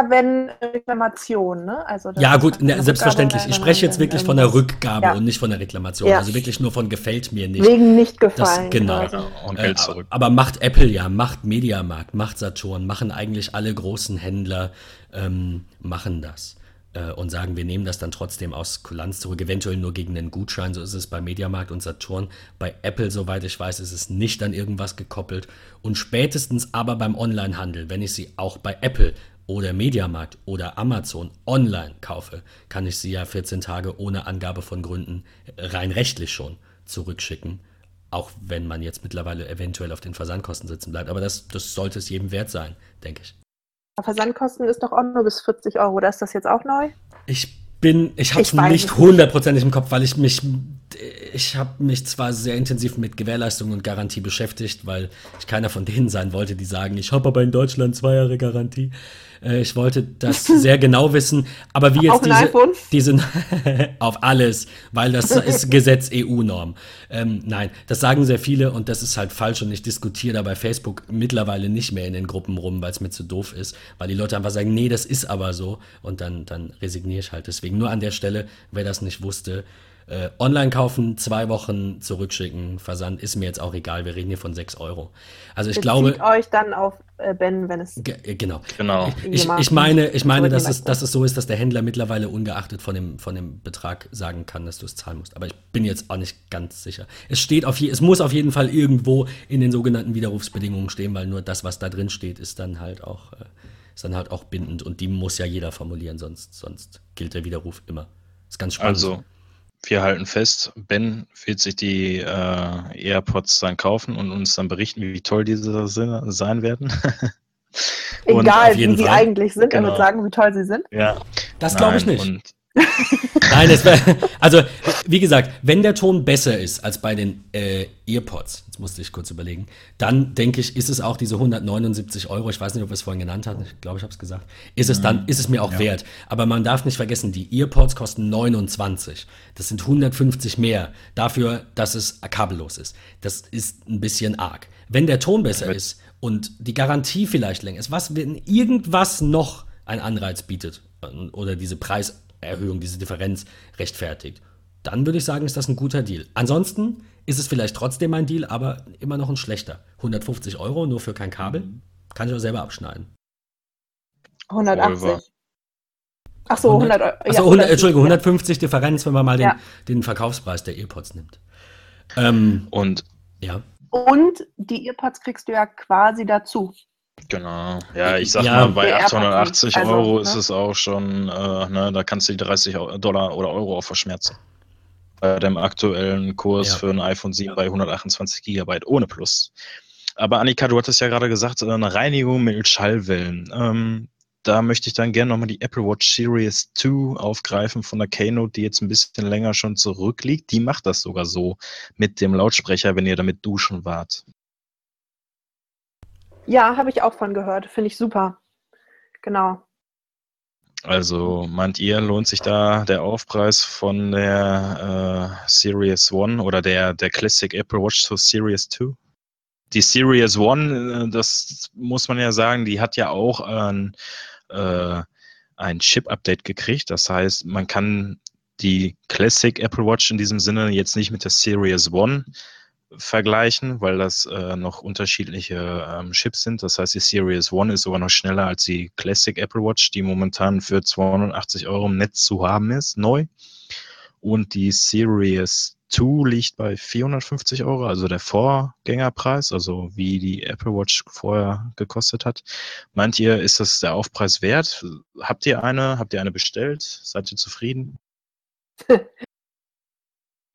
wenn Reklamation, ne? Also ja, gut, ne, selbstverständlich. Ich spreche jetzt wirklich von der Rückgabe ja. und nicht von der Reklamation. Ja. Also wirklich nur von gefällt mir nicht. Wegen nicht gefallen. Das, genau. Also. Und Geld äh, zurück. Aber macht Apple ja, macht Mediamarkt, macht Saturn, machen eigentlich alle großen Händler, ähm, machen das äh, und sagen, wir nehmen das dann trotzdem aus Kulanz zurück, eventuell nur gegen einen Gutschein. So ist es bei Mediamarkt und Saturn. Bei Apple, soweit ich weiß, ist es nicht an irgendwas gekoppelt. Und spätestens aber beim Onlinehandel, wenn ich sie auch bei Apple oder Mediamarkt oder Amazon online kaufe, kann ich sie ja 14 Tage ohne Angabe von Gründen rein rechtlich schon zurückschicken. Auch wenn man jetzt mittlerweile eventuell auf den Versandkosten sitzen bleibt. Aber das, das sollte es jedem wert sein, denke ich. Versandkosten ist doch auch nur bis 40 Euro. Oder ist das jetzt auch neu? Ich bin, ich habe es nicht hundertprozentig im Kopf, weil ich mich, ich habe mich zwar sehr intensiv mit Gewährleistung und Garantie beschäftigt, weil ich keiner von denen sein wollte, die sagen, ich habe aber in Deutschland zwei Jahre Garantie. Äh, ich wollte das sehr genau wissen, aber wie jetzt auf diese, diese auf alles, weil das ist Gesetz EU-Norm. Ähm, nein, das sagen sehr viele und das ist halt falsch und ich diskutiere da bei Facebook mittlerweile nicht mehr in den Gruppen rum, weil es mir zu doof ist, weil die Leute einfach sagen, nee, das ist aber so und dann, dann resigniere ich halt. Deswegen nur an der Stelle, wer das nicht wusste, äh, online kaufen, zwei Wochen zurückschicken, Versand ist mir jetzt auch egal. Wir reden hier von 6 Euro. Also ich Bezieht glaube. euch dann auf äh, Ben, wenn es. Äh, genau. genau. Ich, ich meine, ich meine dass, es, dass es so ist, dass der Händler mittlerweile ungeachtet von dem, von dem Betrag sagen kann, dass du es zahlen musst. Aber ich bin jetzt auch nicht ganz sicher. Es steht auf je, es muss auf jeden Fall irgendwo in den sogenannten Widerrufsbedingungen stehen, weil nur das, was da drin steht, ist dann halt auch, äh, ist dann halt auch bindend und die muss ja jeder formulieren, sonst, sonst gilt der Widerruf immer. Ist ganz spannend. Also, wir halten fest, Ben wird sich die äh, AirPods dann kaufen und uns dann berichten, wie toll diese sein werden. Egal, wie sie eigentlich sind, genau. er wird sagen, wie toll sie sind. Ja. Das glaube ich nicht. Und Nein, es wär, also wie gesagt, wenn der Ton besser ist als bei den äh, Earpods, jetzt musste ich kurz überlegen, dann denke ich, ist es auch diese 179 Euro, ich weiß nicht, ob wir es vorhin genannt hatten, ich glaube, ich habe es gesagt, ist es dann, mhm. ist es mir auch ja. wert. Aber man darf nicht vergessen, die Earpods kosten 29. Das sind 150 mehr dafür, dass es kabellos ist. Das ist ein bisschen arg. Wenn der Ton besser ist und die Garantie vielleicht länger ist, was, wenn irgendwas noch einen Anreiz bietet oder diese Preiserhöhung, diese Differenz rechtfertigt, dann würde ich sagen, ist das ein guter Deal. Ansonsten ist es vielleicht trotzdem ein Deal, aber immer noch ein schlechter. 150 Euro nur für kein Kabel, kann ich auch selber abschneiden. 180. Ach so, 100 Euro. Achso, 100, Entschuldigung, 150 ja. Differenz, wenn man mal den, ja. den Verkaufspreis der Earpods nimmt. Ähm, und ja. Und die Earpods kriegst du ja quasi dazu. Genau. Ja, ich sag ja, mal, bei 880 also, Euro ne? ist es auch schon, äh, ne, da kannst du die 30 Dollar oder Euro auch verschmerzen. Bei dem aktuellen Kurs ja. für ein iPhone 7 bei 128 Gigabyte ohne Plus. Aber Annika, du hattest ja gerade gesagt, äh, eine Reinigung mit Schallwellen. Ähm, da möchte ich dann gerne nochmal die Apple Watch Series 2 aufgreifen von der Keynote, die jetzt ein bisschen länger schon zurückliegt. Die macht das sogar so mit dem Lautsprecher, wenn ihr damit duschen wart. Ja, habe ich auch von gehört. Finde ich super. Genau. Also meint ihr, lohnt sich da der Aufpreis von der äh, Series 1 oder der, der Classic Apple Watch zur Series 2? Die Series 1, äh, das muss man ja sagen, die hat ja auch ein, äh, ein Chip-Update gekriegt. Das heißt, man kann die Classic Apple Watch in diesem Sinne jetzt nicht mit der Series 1 vergleichen, weil das äh, noch unterschiedliche ähm, Chips sind. Das heißt, die Series One ist sogar noch schneller als die Classic Apple Watch, die momentan für 280 Euro im Netz zu haben ist, neu. Und die Series 2 liegt bei 450 Euro, also der Vorgängerpreis, also wie die Apple Watch vorher gekostet hat. Meint ihr, ist das der Aufpreis wert? Habt ihr eine? Habt ihr eine bestellt? Seid ihr zufrieden?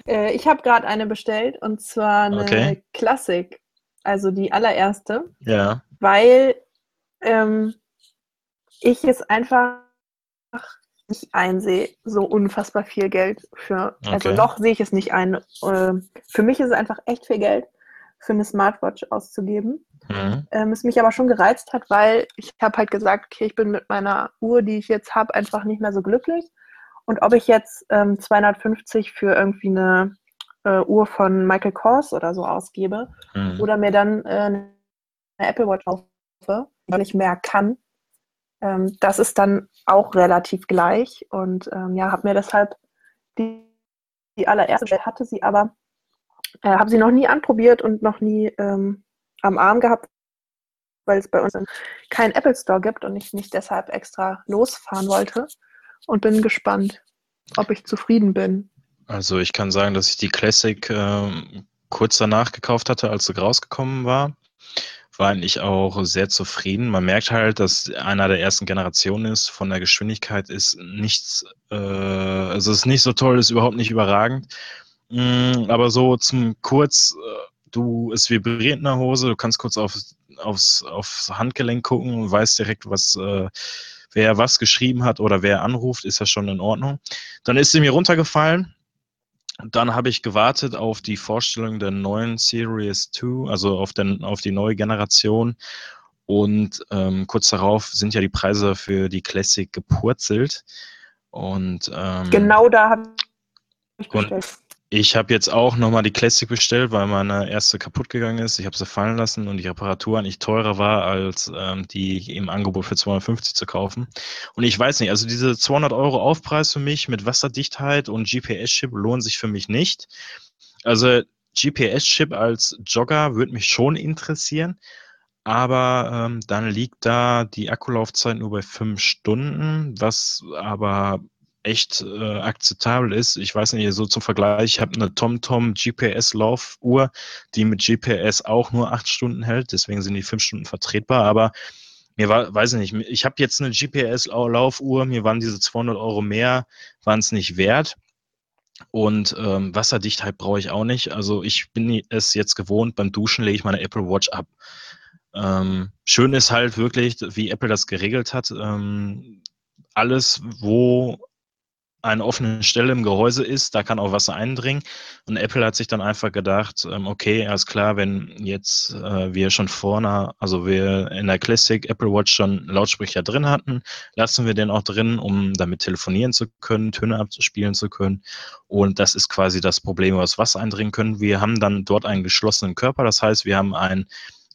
Äh, ich habe gerade eine bestellt und zwar eine okay. Klassik, also die allererste. Ja. Weil ähm, ich es einfach nicht einsehe, so unfassbar viel Geld für. Also okay. Also noch sehe ich es nicht ein. Äh, für mich ist es einfach echt viel Geld für eine Smartwatch auszugeben. Mhm. Ähm, es mich aber schon gereizt hat, weil ich habe halt gesagt, okay, ich bin mit meiner Uhr, die ich jetzt habe, einfach nicht mehr so glücklich. Und ob ich jetzt ähm, 250 für irgendwie eine äh, Uhr von Michael Kors oder so ausgebe mhm. oder mir dann äh, eine Apple Watch kaufe, weil ich mehr kann, ähm, das ist dann auch relativ gleich. Und ähm, ja, habe mir deshalb die, die allererste hatte sie aber, äh, habe sie noch nie anprobiert und noch nie ähm, am Arm gehabt, weil es bei uns keinen Apple Store gibt und ich nicht deshalb extra losfahren wollte und bin gespannt, ob ich zufrieden bin. Also ich kann sagen, dass ich die Classic äh, kurz danach gekauft hatte, als sie rausgekommen war. War eigentlich auch sehr zufrieden. Man merkt halt, dass einer der ersten Generationen ist. Von der Geschwindigkeit ist nichts, äh, also es ist nicht so toll, ist überhaupt nicht überragend. Mm, aber so zum Kurz, äh, du, es vibriert in der Hose, du kannst kurz auf, aufs, aufs Handgelenk gucken und weißt direkt, was äh, wer was geschrieben hat oder wer anruft, ist ja schon in Ordnung. Dann ist sie mir runtergefallen. Dann habe ich gewartet auf die Vorstellung der neuen Series 2, also auf, den, auf die neue Generation. Und ähm, kurz darauf sind ja die Preise für die Classic gepurzelt. Und ähm, genau da habe ich bestellt. Ich habe jetzt auch nochmal die Classic bestellt, weil meine erste kaputt gegangen ist. Ich habe sie fallen lassen und die Reparatur eigentlich teurer war, als ähm, die im Angebot für 250 zu kaufen. Und ich weiß nicht, also diese 200 Euro Aufpreis für mich mit Wasserdichtheit und GPS-Chip lohnen sich für mich nicht. Also GPS-Chip als Jogger würde mich schon interessieren, aber ähm, dann liegt da die Akkulaufzeit nur bei fünf Stunden, was aber echt äh, akzeptabel ist. Ich weiß nicht, so zum Vergleich, ich habe eine TomTom GPS-Laufuhr, die mit GPS auch nur acht Stunden hält, deswegen sind die fünf Stunden vertretbar, aber mir war, weiß ich nicht, ich habe jetzt eine GPS-Laufuhr, mir waren diese 200 Euro mehr, waren es nicht wert. Und ähm, Wasserdichtheit brauche ich auch nicht. Also ich bin es jetzt gewohnt, beim Duschen lege ich meine Apple Watch ab. Ähm, schön ist halt wirklich, wie Apple das geregelt hat. Ähm, alles, wo eine offene Stelle im Gehäuse ist, da kann auch Wasser eindringen. Und Apple hat sich dann einfach gedacht, ähm, okay, alles klar, wenn jetzt äh, wir schon vorne, also wir in der Classic Apple Watch schon Lautsprecher drin hatten, lassen wir den auch drin, um damit telefonieren zu können, Töne abspielen zu können. Und das ist quasi das Problem, was Wasser eindringen können. Wir haben dann dort einen geschlossenen Körper, das heißt, wir haben einen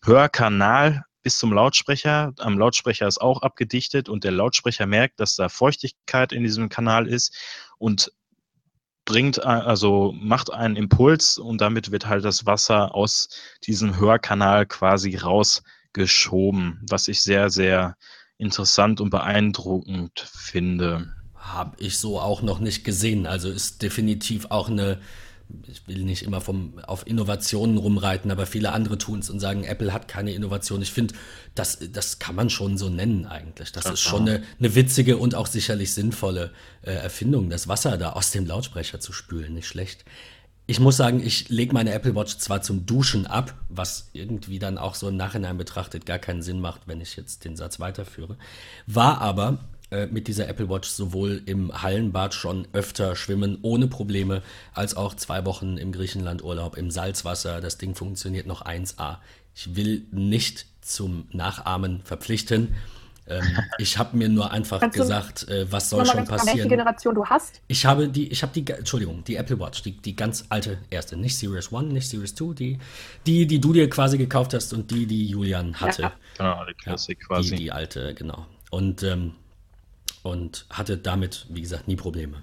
Hörkanal bis zum Lautsprecher. Am Lautsprecher ist auch abgedichtet und der Lautsprecher merkt, dass da Feuchtigkeit in diesem Kanal ist und bringt, also macht einen Impuls und damit wird halt das Wasser aus diesem Hörkanal quasi rausgeschoben, was ich sehr, sehr interessant und beeindruckend finde. Habe ich so auch noch nicht gesehen. Also ist definitiv auch eine ich will nicht immer vom, auf Innovationen rumreiten, aber viele andere tun es und sagen, Apple hat keine Innovation. Ich finde, das, das kann man schon so nennen eigentlich. Das Ach, ist schon eine, eine, witzige und auch sicherlich sinnvolle äh, Erfindung, das Wasser da aus dem Lautsprecher zu spülen. Nicht schlecht. Ich muss sagen, ich lege meine Apple Watch zwar zum Duschen ab, was irgendwie dann auch so im Nachhinein betrachtet gar keinen Sinn macht, wenn ich jetzt den Satz weiterführe, war aber äh, mit dieser Apple Watch sowohl im Hallenbad schon öfter schwimmen ohne Probleme, als auch zwei Wochen im Griechenland Urlaub im Salzwasser. Das Ding funktioniert noch 1A. Ich will nicht zum Nachahmen verpflichten. Ähm, ich habe mir nur einfach Kannst gesagt, äh, was soll schon passieren. Welche Generation du hast? Ich habe die, ich habe die, Entschuldigung, die Apple Watch, die, die ganz alte erste, nicht Series 1, nicht Series 2, die, die, die du dir quasi gekauft hast und die, die Julian hatte. Ja. Genau, die Classic ja, quasi. Die, die alte, genau. Und ähm, und hatte damit, wie gesagt, nie Probleme.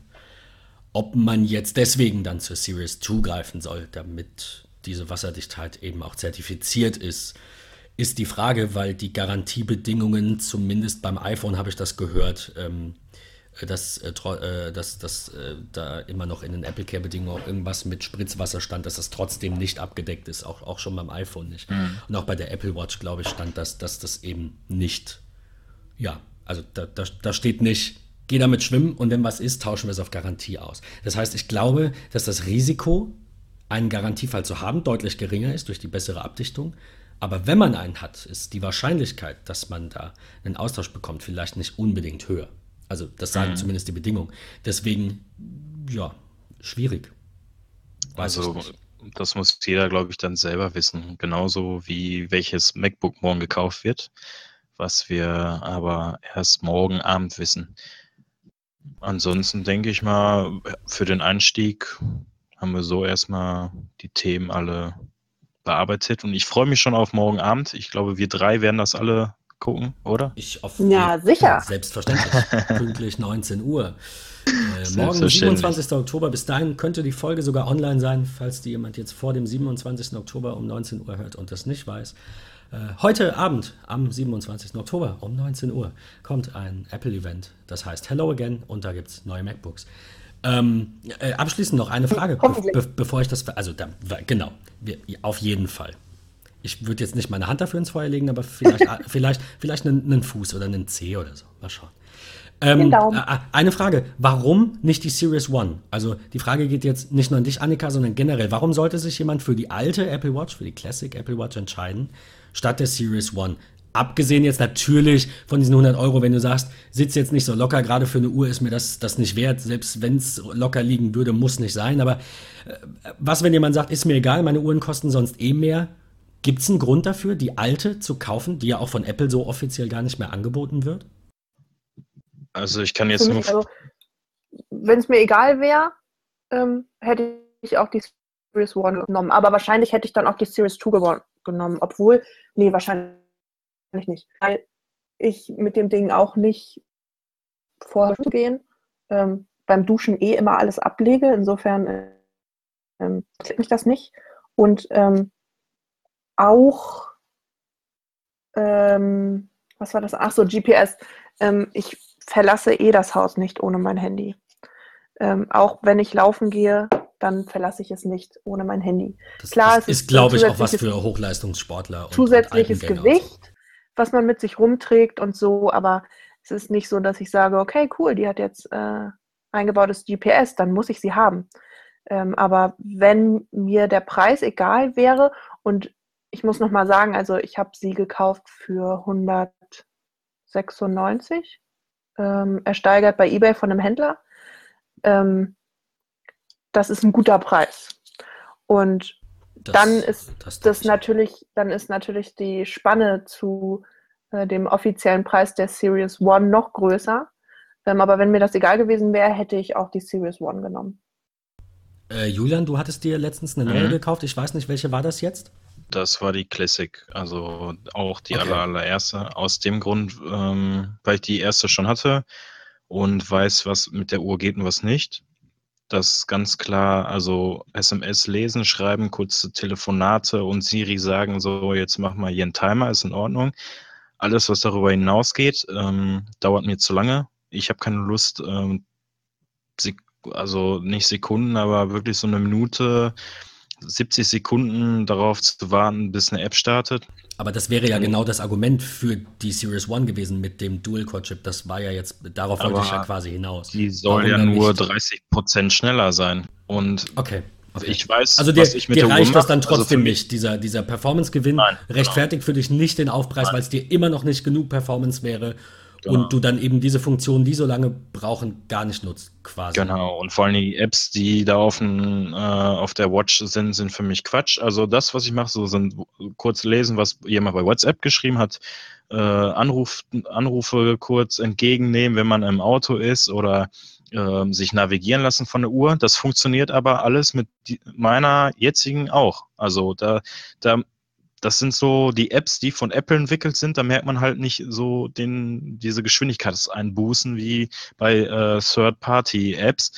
Ob man jetzt deswegen dann zur Series 2 greifen soll, damit diese Wasserdichtheit eben auch zertifiziert ist, ist die Frage, weil die Garantiebedingungen, zumindest beim iPhone habe ich das gehört, ähm, dass, äh, äh dass, dass äh, da immer noch in den Apple Care-Bedingungen irgendwas mit Spritzwasser stand, dass das trotzdem nicht abgedeckt ist, auch, auch schon beim iPhone nicht. Mhm. Und auch bei der Apple Watch, glaube ich, stand das, dass das eben nicht ja, also da, da, da steht nicht, geh damit schwimmen und wenn was ist, tauschen wir es auf Garantie aus. Das heißt, ich glaube, dass das Risiko, einen Garantiefall zu haben, deutlich geringer ist durch die bessere Abdichtung. Aber wenn man einen hat, ist die Wahrscheinlichkeit, dass man da einen Austausch bekommt, vielleicht nicht unbedingt höher. Also das sagen mhm. zumindest die Bedingungen. Deswegen, ja, schwierig. Weiß also das muss jeder, glaube ich, dann selber wissen. Genauso wie welches MacBook morgen gekauft wird was wir aber erst morgen Abend wissen. Ansonsten denke ich mal, für den Einstieg haben wir so erstmal die Themen alle bearbeitet und ich freue mich schon auf morgen Abend. Ich glaube, wir drei werden das alle gucken, oder? Ich auf ja, sicher. Selbstverständlich. Pünktlich 19 Uhr. Äh, morgen, 27. Oktober. Bis dahin könnte die Folge sogar online sein, falls die jemand jetzt vor dem 27. Oktober um 19 Uhr hört und das nicht weiß. Äh, heute Abend, am 27. Oktober um 19 Uhr, kommt ein Apple-Event, das heißt Hello Again und da gibt es neue MacBooks. Ähm, äh, abschließend noch eine Frage, be be bevor ich das. Also, da, genau, wir, auf jeden Fall. Ich würde jetzt nicht meine Hand dafür ins Feuer legen, aber vielleicht, vielleicht, vielleicht einen, einen, Fuß oder einen Zeh oder so. Mal schauen. Ähm, äh, eine Frage, warum nicht die Series One? Also die Frage geht jetzt nicht nur an dich, Annika, sondern generell. Warum sollte sich jemand für die alte Apple Watch, für die Classic Apple Watch entscheiden, statt der Series One. Abgesehen jetzt natürlich von diesen 100 Euro, wenn du sagst, sitzt jetzt nicht so locker, gerade für eine Uhr ist mir das, das nicht wert, selbst wenn es locker liegen würde, muss nicht sein. Aber äh, was, wenn jemand sagt, ist mir egal, meine Uhren kosten sonst eh mehr? Gibt es einen Grund dafür, die alte zu kaufen, die ja auch von Apple so offiziell gar nicht mehr angeboten wird? Also ich kann jetzt nur. Also, wenn es mir egal wäre, ähm, hätte ich auch die Series One genommen. Aber wahrscheinlich hätte ich dann auch die Series 2 gewonnen genommen, obwohl, nee, wahrscheinlich nicht, weil ich mit dem Ding auch nicht vorher gehen, ähm, beim Duschen eh immer alles ablege, insofern ähm, mich das nicht. Und ähm, auch, ähm, was war das? Ach so, GPS. Ähm, ich verlasse eh das Haus nicht ohne mein Handy. Ähm, auch wenn ich laufen gehe, dann verlasse ich es nicht ohne mein Handy. Das, Klar, ist, ist glaube ich, auch was für Hochleistungssportler. Zusätzliches und Gewicht, was man mit sich rumträgt und so, aber es ist nicht so, dass ich sage, okay, cool, die hat jetzt äh, eingebautes GPS, dann muss ich sie haben. Ähm, aber wenn mir der Preis egal wäre und ich muss noch mal sagen, also ich habe sie gekauft für 196, ähm, ersteigert bei eBay von einem Händler ähm, das ist ein guter Preis. Und das, dann ist das, das natürlich, dann ist natürlich die Spanne zu äh, dem offiziellen Preis der Series One noch größer. Ähm, aber wenn mir das egal gewesen wäre, hätte ich auch die Series One genommen. Äh, Julian, du hattest dir letztens eine neue mhm. gekauft. Ich weiß nicht, welche war das jetzt? Das war die Classic, also auch die okay. allererste. Aus dem Grund, ähm, weil ich die erste schon hatte und weiß, was mit der Uhr geht und was nicht. Das ganz klar, also SMS lesen, schreiben, kurze Telefonate und Siri sagen so, jetzt mach mal hier einen Timer, ist in Ordnung. Alles, was darüber hinausgeht, ähm, dauert mir zu lange. Ich habe keine Lust, ähm, also nicht Sekunden, aber wirklich so eine Minute 70 Sekunden darauf zu warten, bis eine App startet. Aber das wäre ja genau das Argument für die Series One gewesen mit dem Dual-Core-Chip. Das war ja jetzt, darauf wollte ich ja quasi hinaus. Die soll Warum ja nur nicht? 30 Prozent schneller sein. Und okay. Okay. Ich weiß, also dir, was ich mit dir reicht das dann also trotzdem also nicht. Dieser, dieser Performance-Gewinn genau. rechtfertigt genau. für dich nicht den Aufpreis, weil es dir immer noch nicht genug Performance wäre, Genau. Und du dann eben diese Funktionen, die so lange brauchen, gar nicht nutzt, quasi. Genau, und vor allem die Apps, die da auf, ein, äh, auf der Watch sind, sind für mich Quatsch. Also das, was ich mache, so sind kurz lesen, was jemand bei WhatsApp geschrieben hat, äh, Anruf, Anrufe kurz entgegennehmen, wenn man im Auto ist oder äh, sich navigieren lassen von der Uhr. Das funktioniert aber alles mit meiner jetzigen auch. Also da, da das sind so die Apps, die von Apple entwickelt sind. Da merkt man halt nicht so den, diese Geschwindigkeitseinbußen wie bei äh, Third-Party-Apps.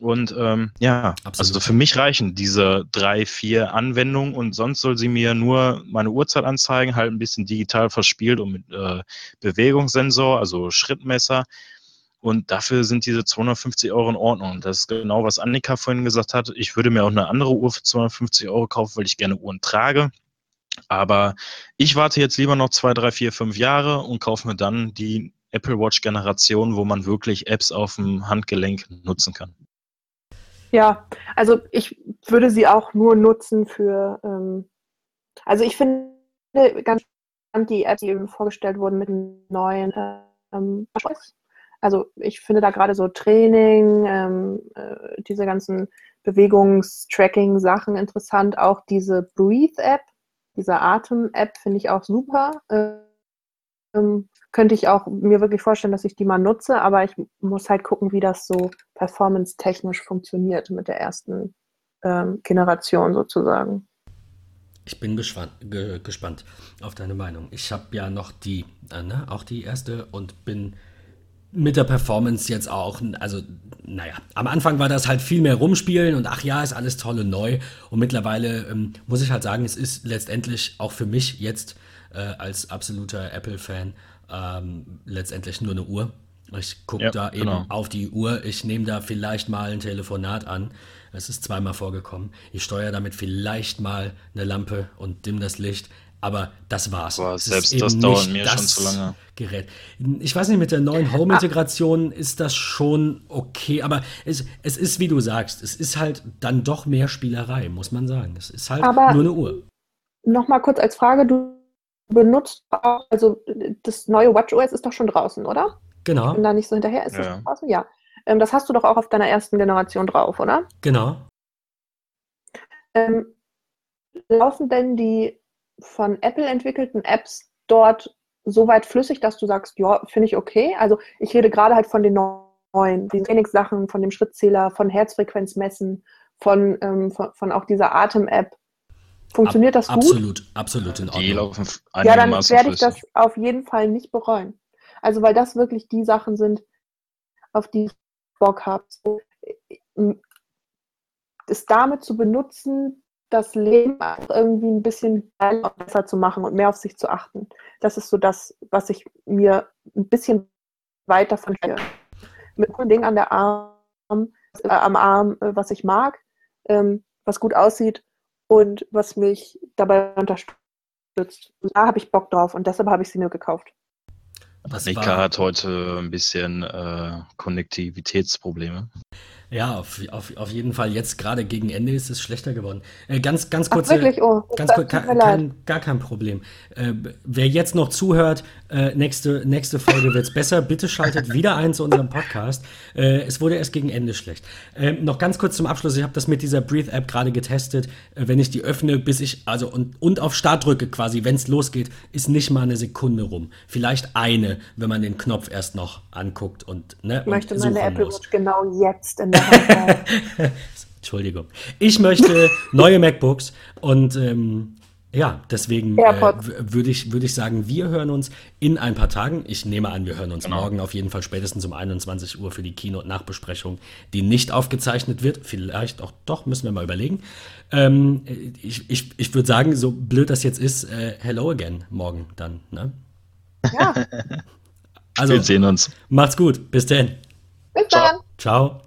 Und ähm, ja, Absolut. also für mich reichen diese drei, vier Anwendungen und sonst soll sie mir nur meine Uhrzeit anzeigen, halt ein bisschen digital verspielt und mit äh, Bewegungssensor, also Schrittmesser. Und dafür sind diese 250 Euro in Ordnung. Und das ist genau, was Annika vorhin gesagt hat. Ich würde mir auch eine andere Uhr für 250 Euro kaufen, weil ich gerne Uhren trage. Aber ich warte jetzt lieber noch zwei, drei, vier, fünf Jahre und kaufe mir dann die Apple Watch Generation, wo man wirklich Apps auf dem Handgelenk nutzen kann. Ja, also ich würde sie auch nur nutzen für, ähm, also ich finde ganz spannend die Apps, die eben vorgestellt wurden mit neuen ähm, Also ich finde da gerade so Training, ähm, äh, diese ganzen Bewegungstracking-Sachen interessant, auch diese Breathe-App, diese Atem-App finde ich auch super. Ähm, könnte ich auch mir wirklich vorstellen, dass ich die mal nutze, aber ich muss halt gucken, wie das so performance-technisch funktioniert mit der ersten ähm, Generation sozusagen. Ich bin gespannt, ge gespannt auf deine Meinung. Ich habe ja noch die, äh, ne, auch die erste und bin mit der Performance jetzt auch, also naja, am Anfang war das halt viel mehr rumspielen und ach ja, ist alles toll und neu. Und mittlerweile ähm, muss ich halt sagen, es ist letztendlich auch für mich jetzt äh, als absoluter Apple-Fan ähm, letztendlich nur eine Uhr. Ich gucke ja, da eben genau. auf die Uhr, ich nehme da vielleicht mal ein Telefonat an. Es ist zweimal vorgekommen. Ich steuere damit vielleicht mal eine Lampe und dimm das Licht. Aber das war's. Boah, selbst das dauert mir schon zu lange. Gerät. Ich weiß nicht, mit der neuen Home-Integration ist das schon okay, aber es, es ist, wie du sagst, es ist halt dann doch mehr Spielerei, muss man sagen. Es ist halt aber nur eine Uhr. Nochmal kurz als Frage, du benutzt auch, also das neue WatchOS ist doch schon draußen, oder? Genau. Ich bin da nicht so hinterher. Ist ja. das schon draußen? Ja. Ähm, das hast du doch auch auf deiner ersten Generation drauf, oder? Genau. Ähm, laufen denn die von Apple entwickelten Apps dort so weit flüssig, dass du sagst, ja, finde ich okay. Also ich rede gerade halt von den neuen, den Trainingssachen, von dem Schrittzähler, von Herzfrequenzmessen, von, ähm, von, von, auch dieser Atem-App. Funktioniert Ab, das gut? Absolut, absolut in Ordnung. Ja, dann werde ich das auf jeden Fall nicht bereuen. Also weil das wirklich die Sachen sind, auf die ich Bock habe. So, äh, es damit zu benutzen, das Leben auch irgendwie ein bisschen besser zu machen und mehr auf sich zu achten. Das ist so das, was ich mir ein bisschen weiter von Mit einem Ding an der Arm, äh, am Arm, äh, was ich mag, ähm, was gut aussieht und was mich dabei unterstützt. Da habe ich Bock drauf und deshalb habe ich sie mir gekauft. Annika hat heute ein bisschen äh, Konnektivitätsprobleme. Ja, auf, auf, auf jeden Fall. Jetzt gerade gegen Ende ist es schlechter geworden. Äh, ganz, ganz kurz. wirklich? Oh, ganz kurz, kein, gar kein Problem. Äh, wer jetzt noch zuhört, äh, nächste, nächste Folge wird es besser. Bitte schaltet wieder ein zu unserem Podcast. Äh, es wurde erst gegen Ende schlecht. Ähm, noch ganz kurz zum Abschluss. Ich habe das mit dieser Breathe-App gerade getestet. Äh, wenn ich die öffne, bis ich, also und, und auf Start drücke quasi, wenn es losgeht, ist nicht mal eine Sekunde rum. Vielleicht eine, wenn man den Knopf erst noch anguckt und ne. Ich möchte meine Apple Watch genau jetzt in der Entschuldigung. Ich möchte neue MacBooks und ähm, ja, deswegen äh, würde ich, würd ich sagen, wir hören uns in ein paar Tagen. Ich nehme an, wir hören uns genau. morgen auf jeden Fall spätestens um 21 Uhr für die Keynote-Nachbesprechung, die nicht aufgezeichnet wird. Vielleicht auch doch, müssen wir mal überlegen. Ähm, ich ich, ich würde sagen, so blöd das jetzt ist, äh, hello again morgen dann. Ne? Ja. also, wir sehen uns. Macht's gut. Bis dann. Bis dann. Ciao.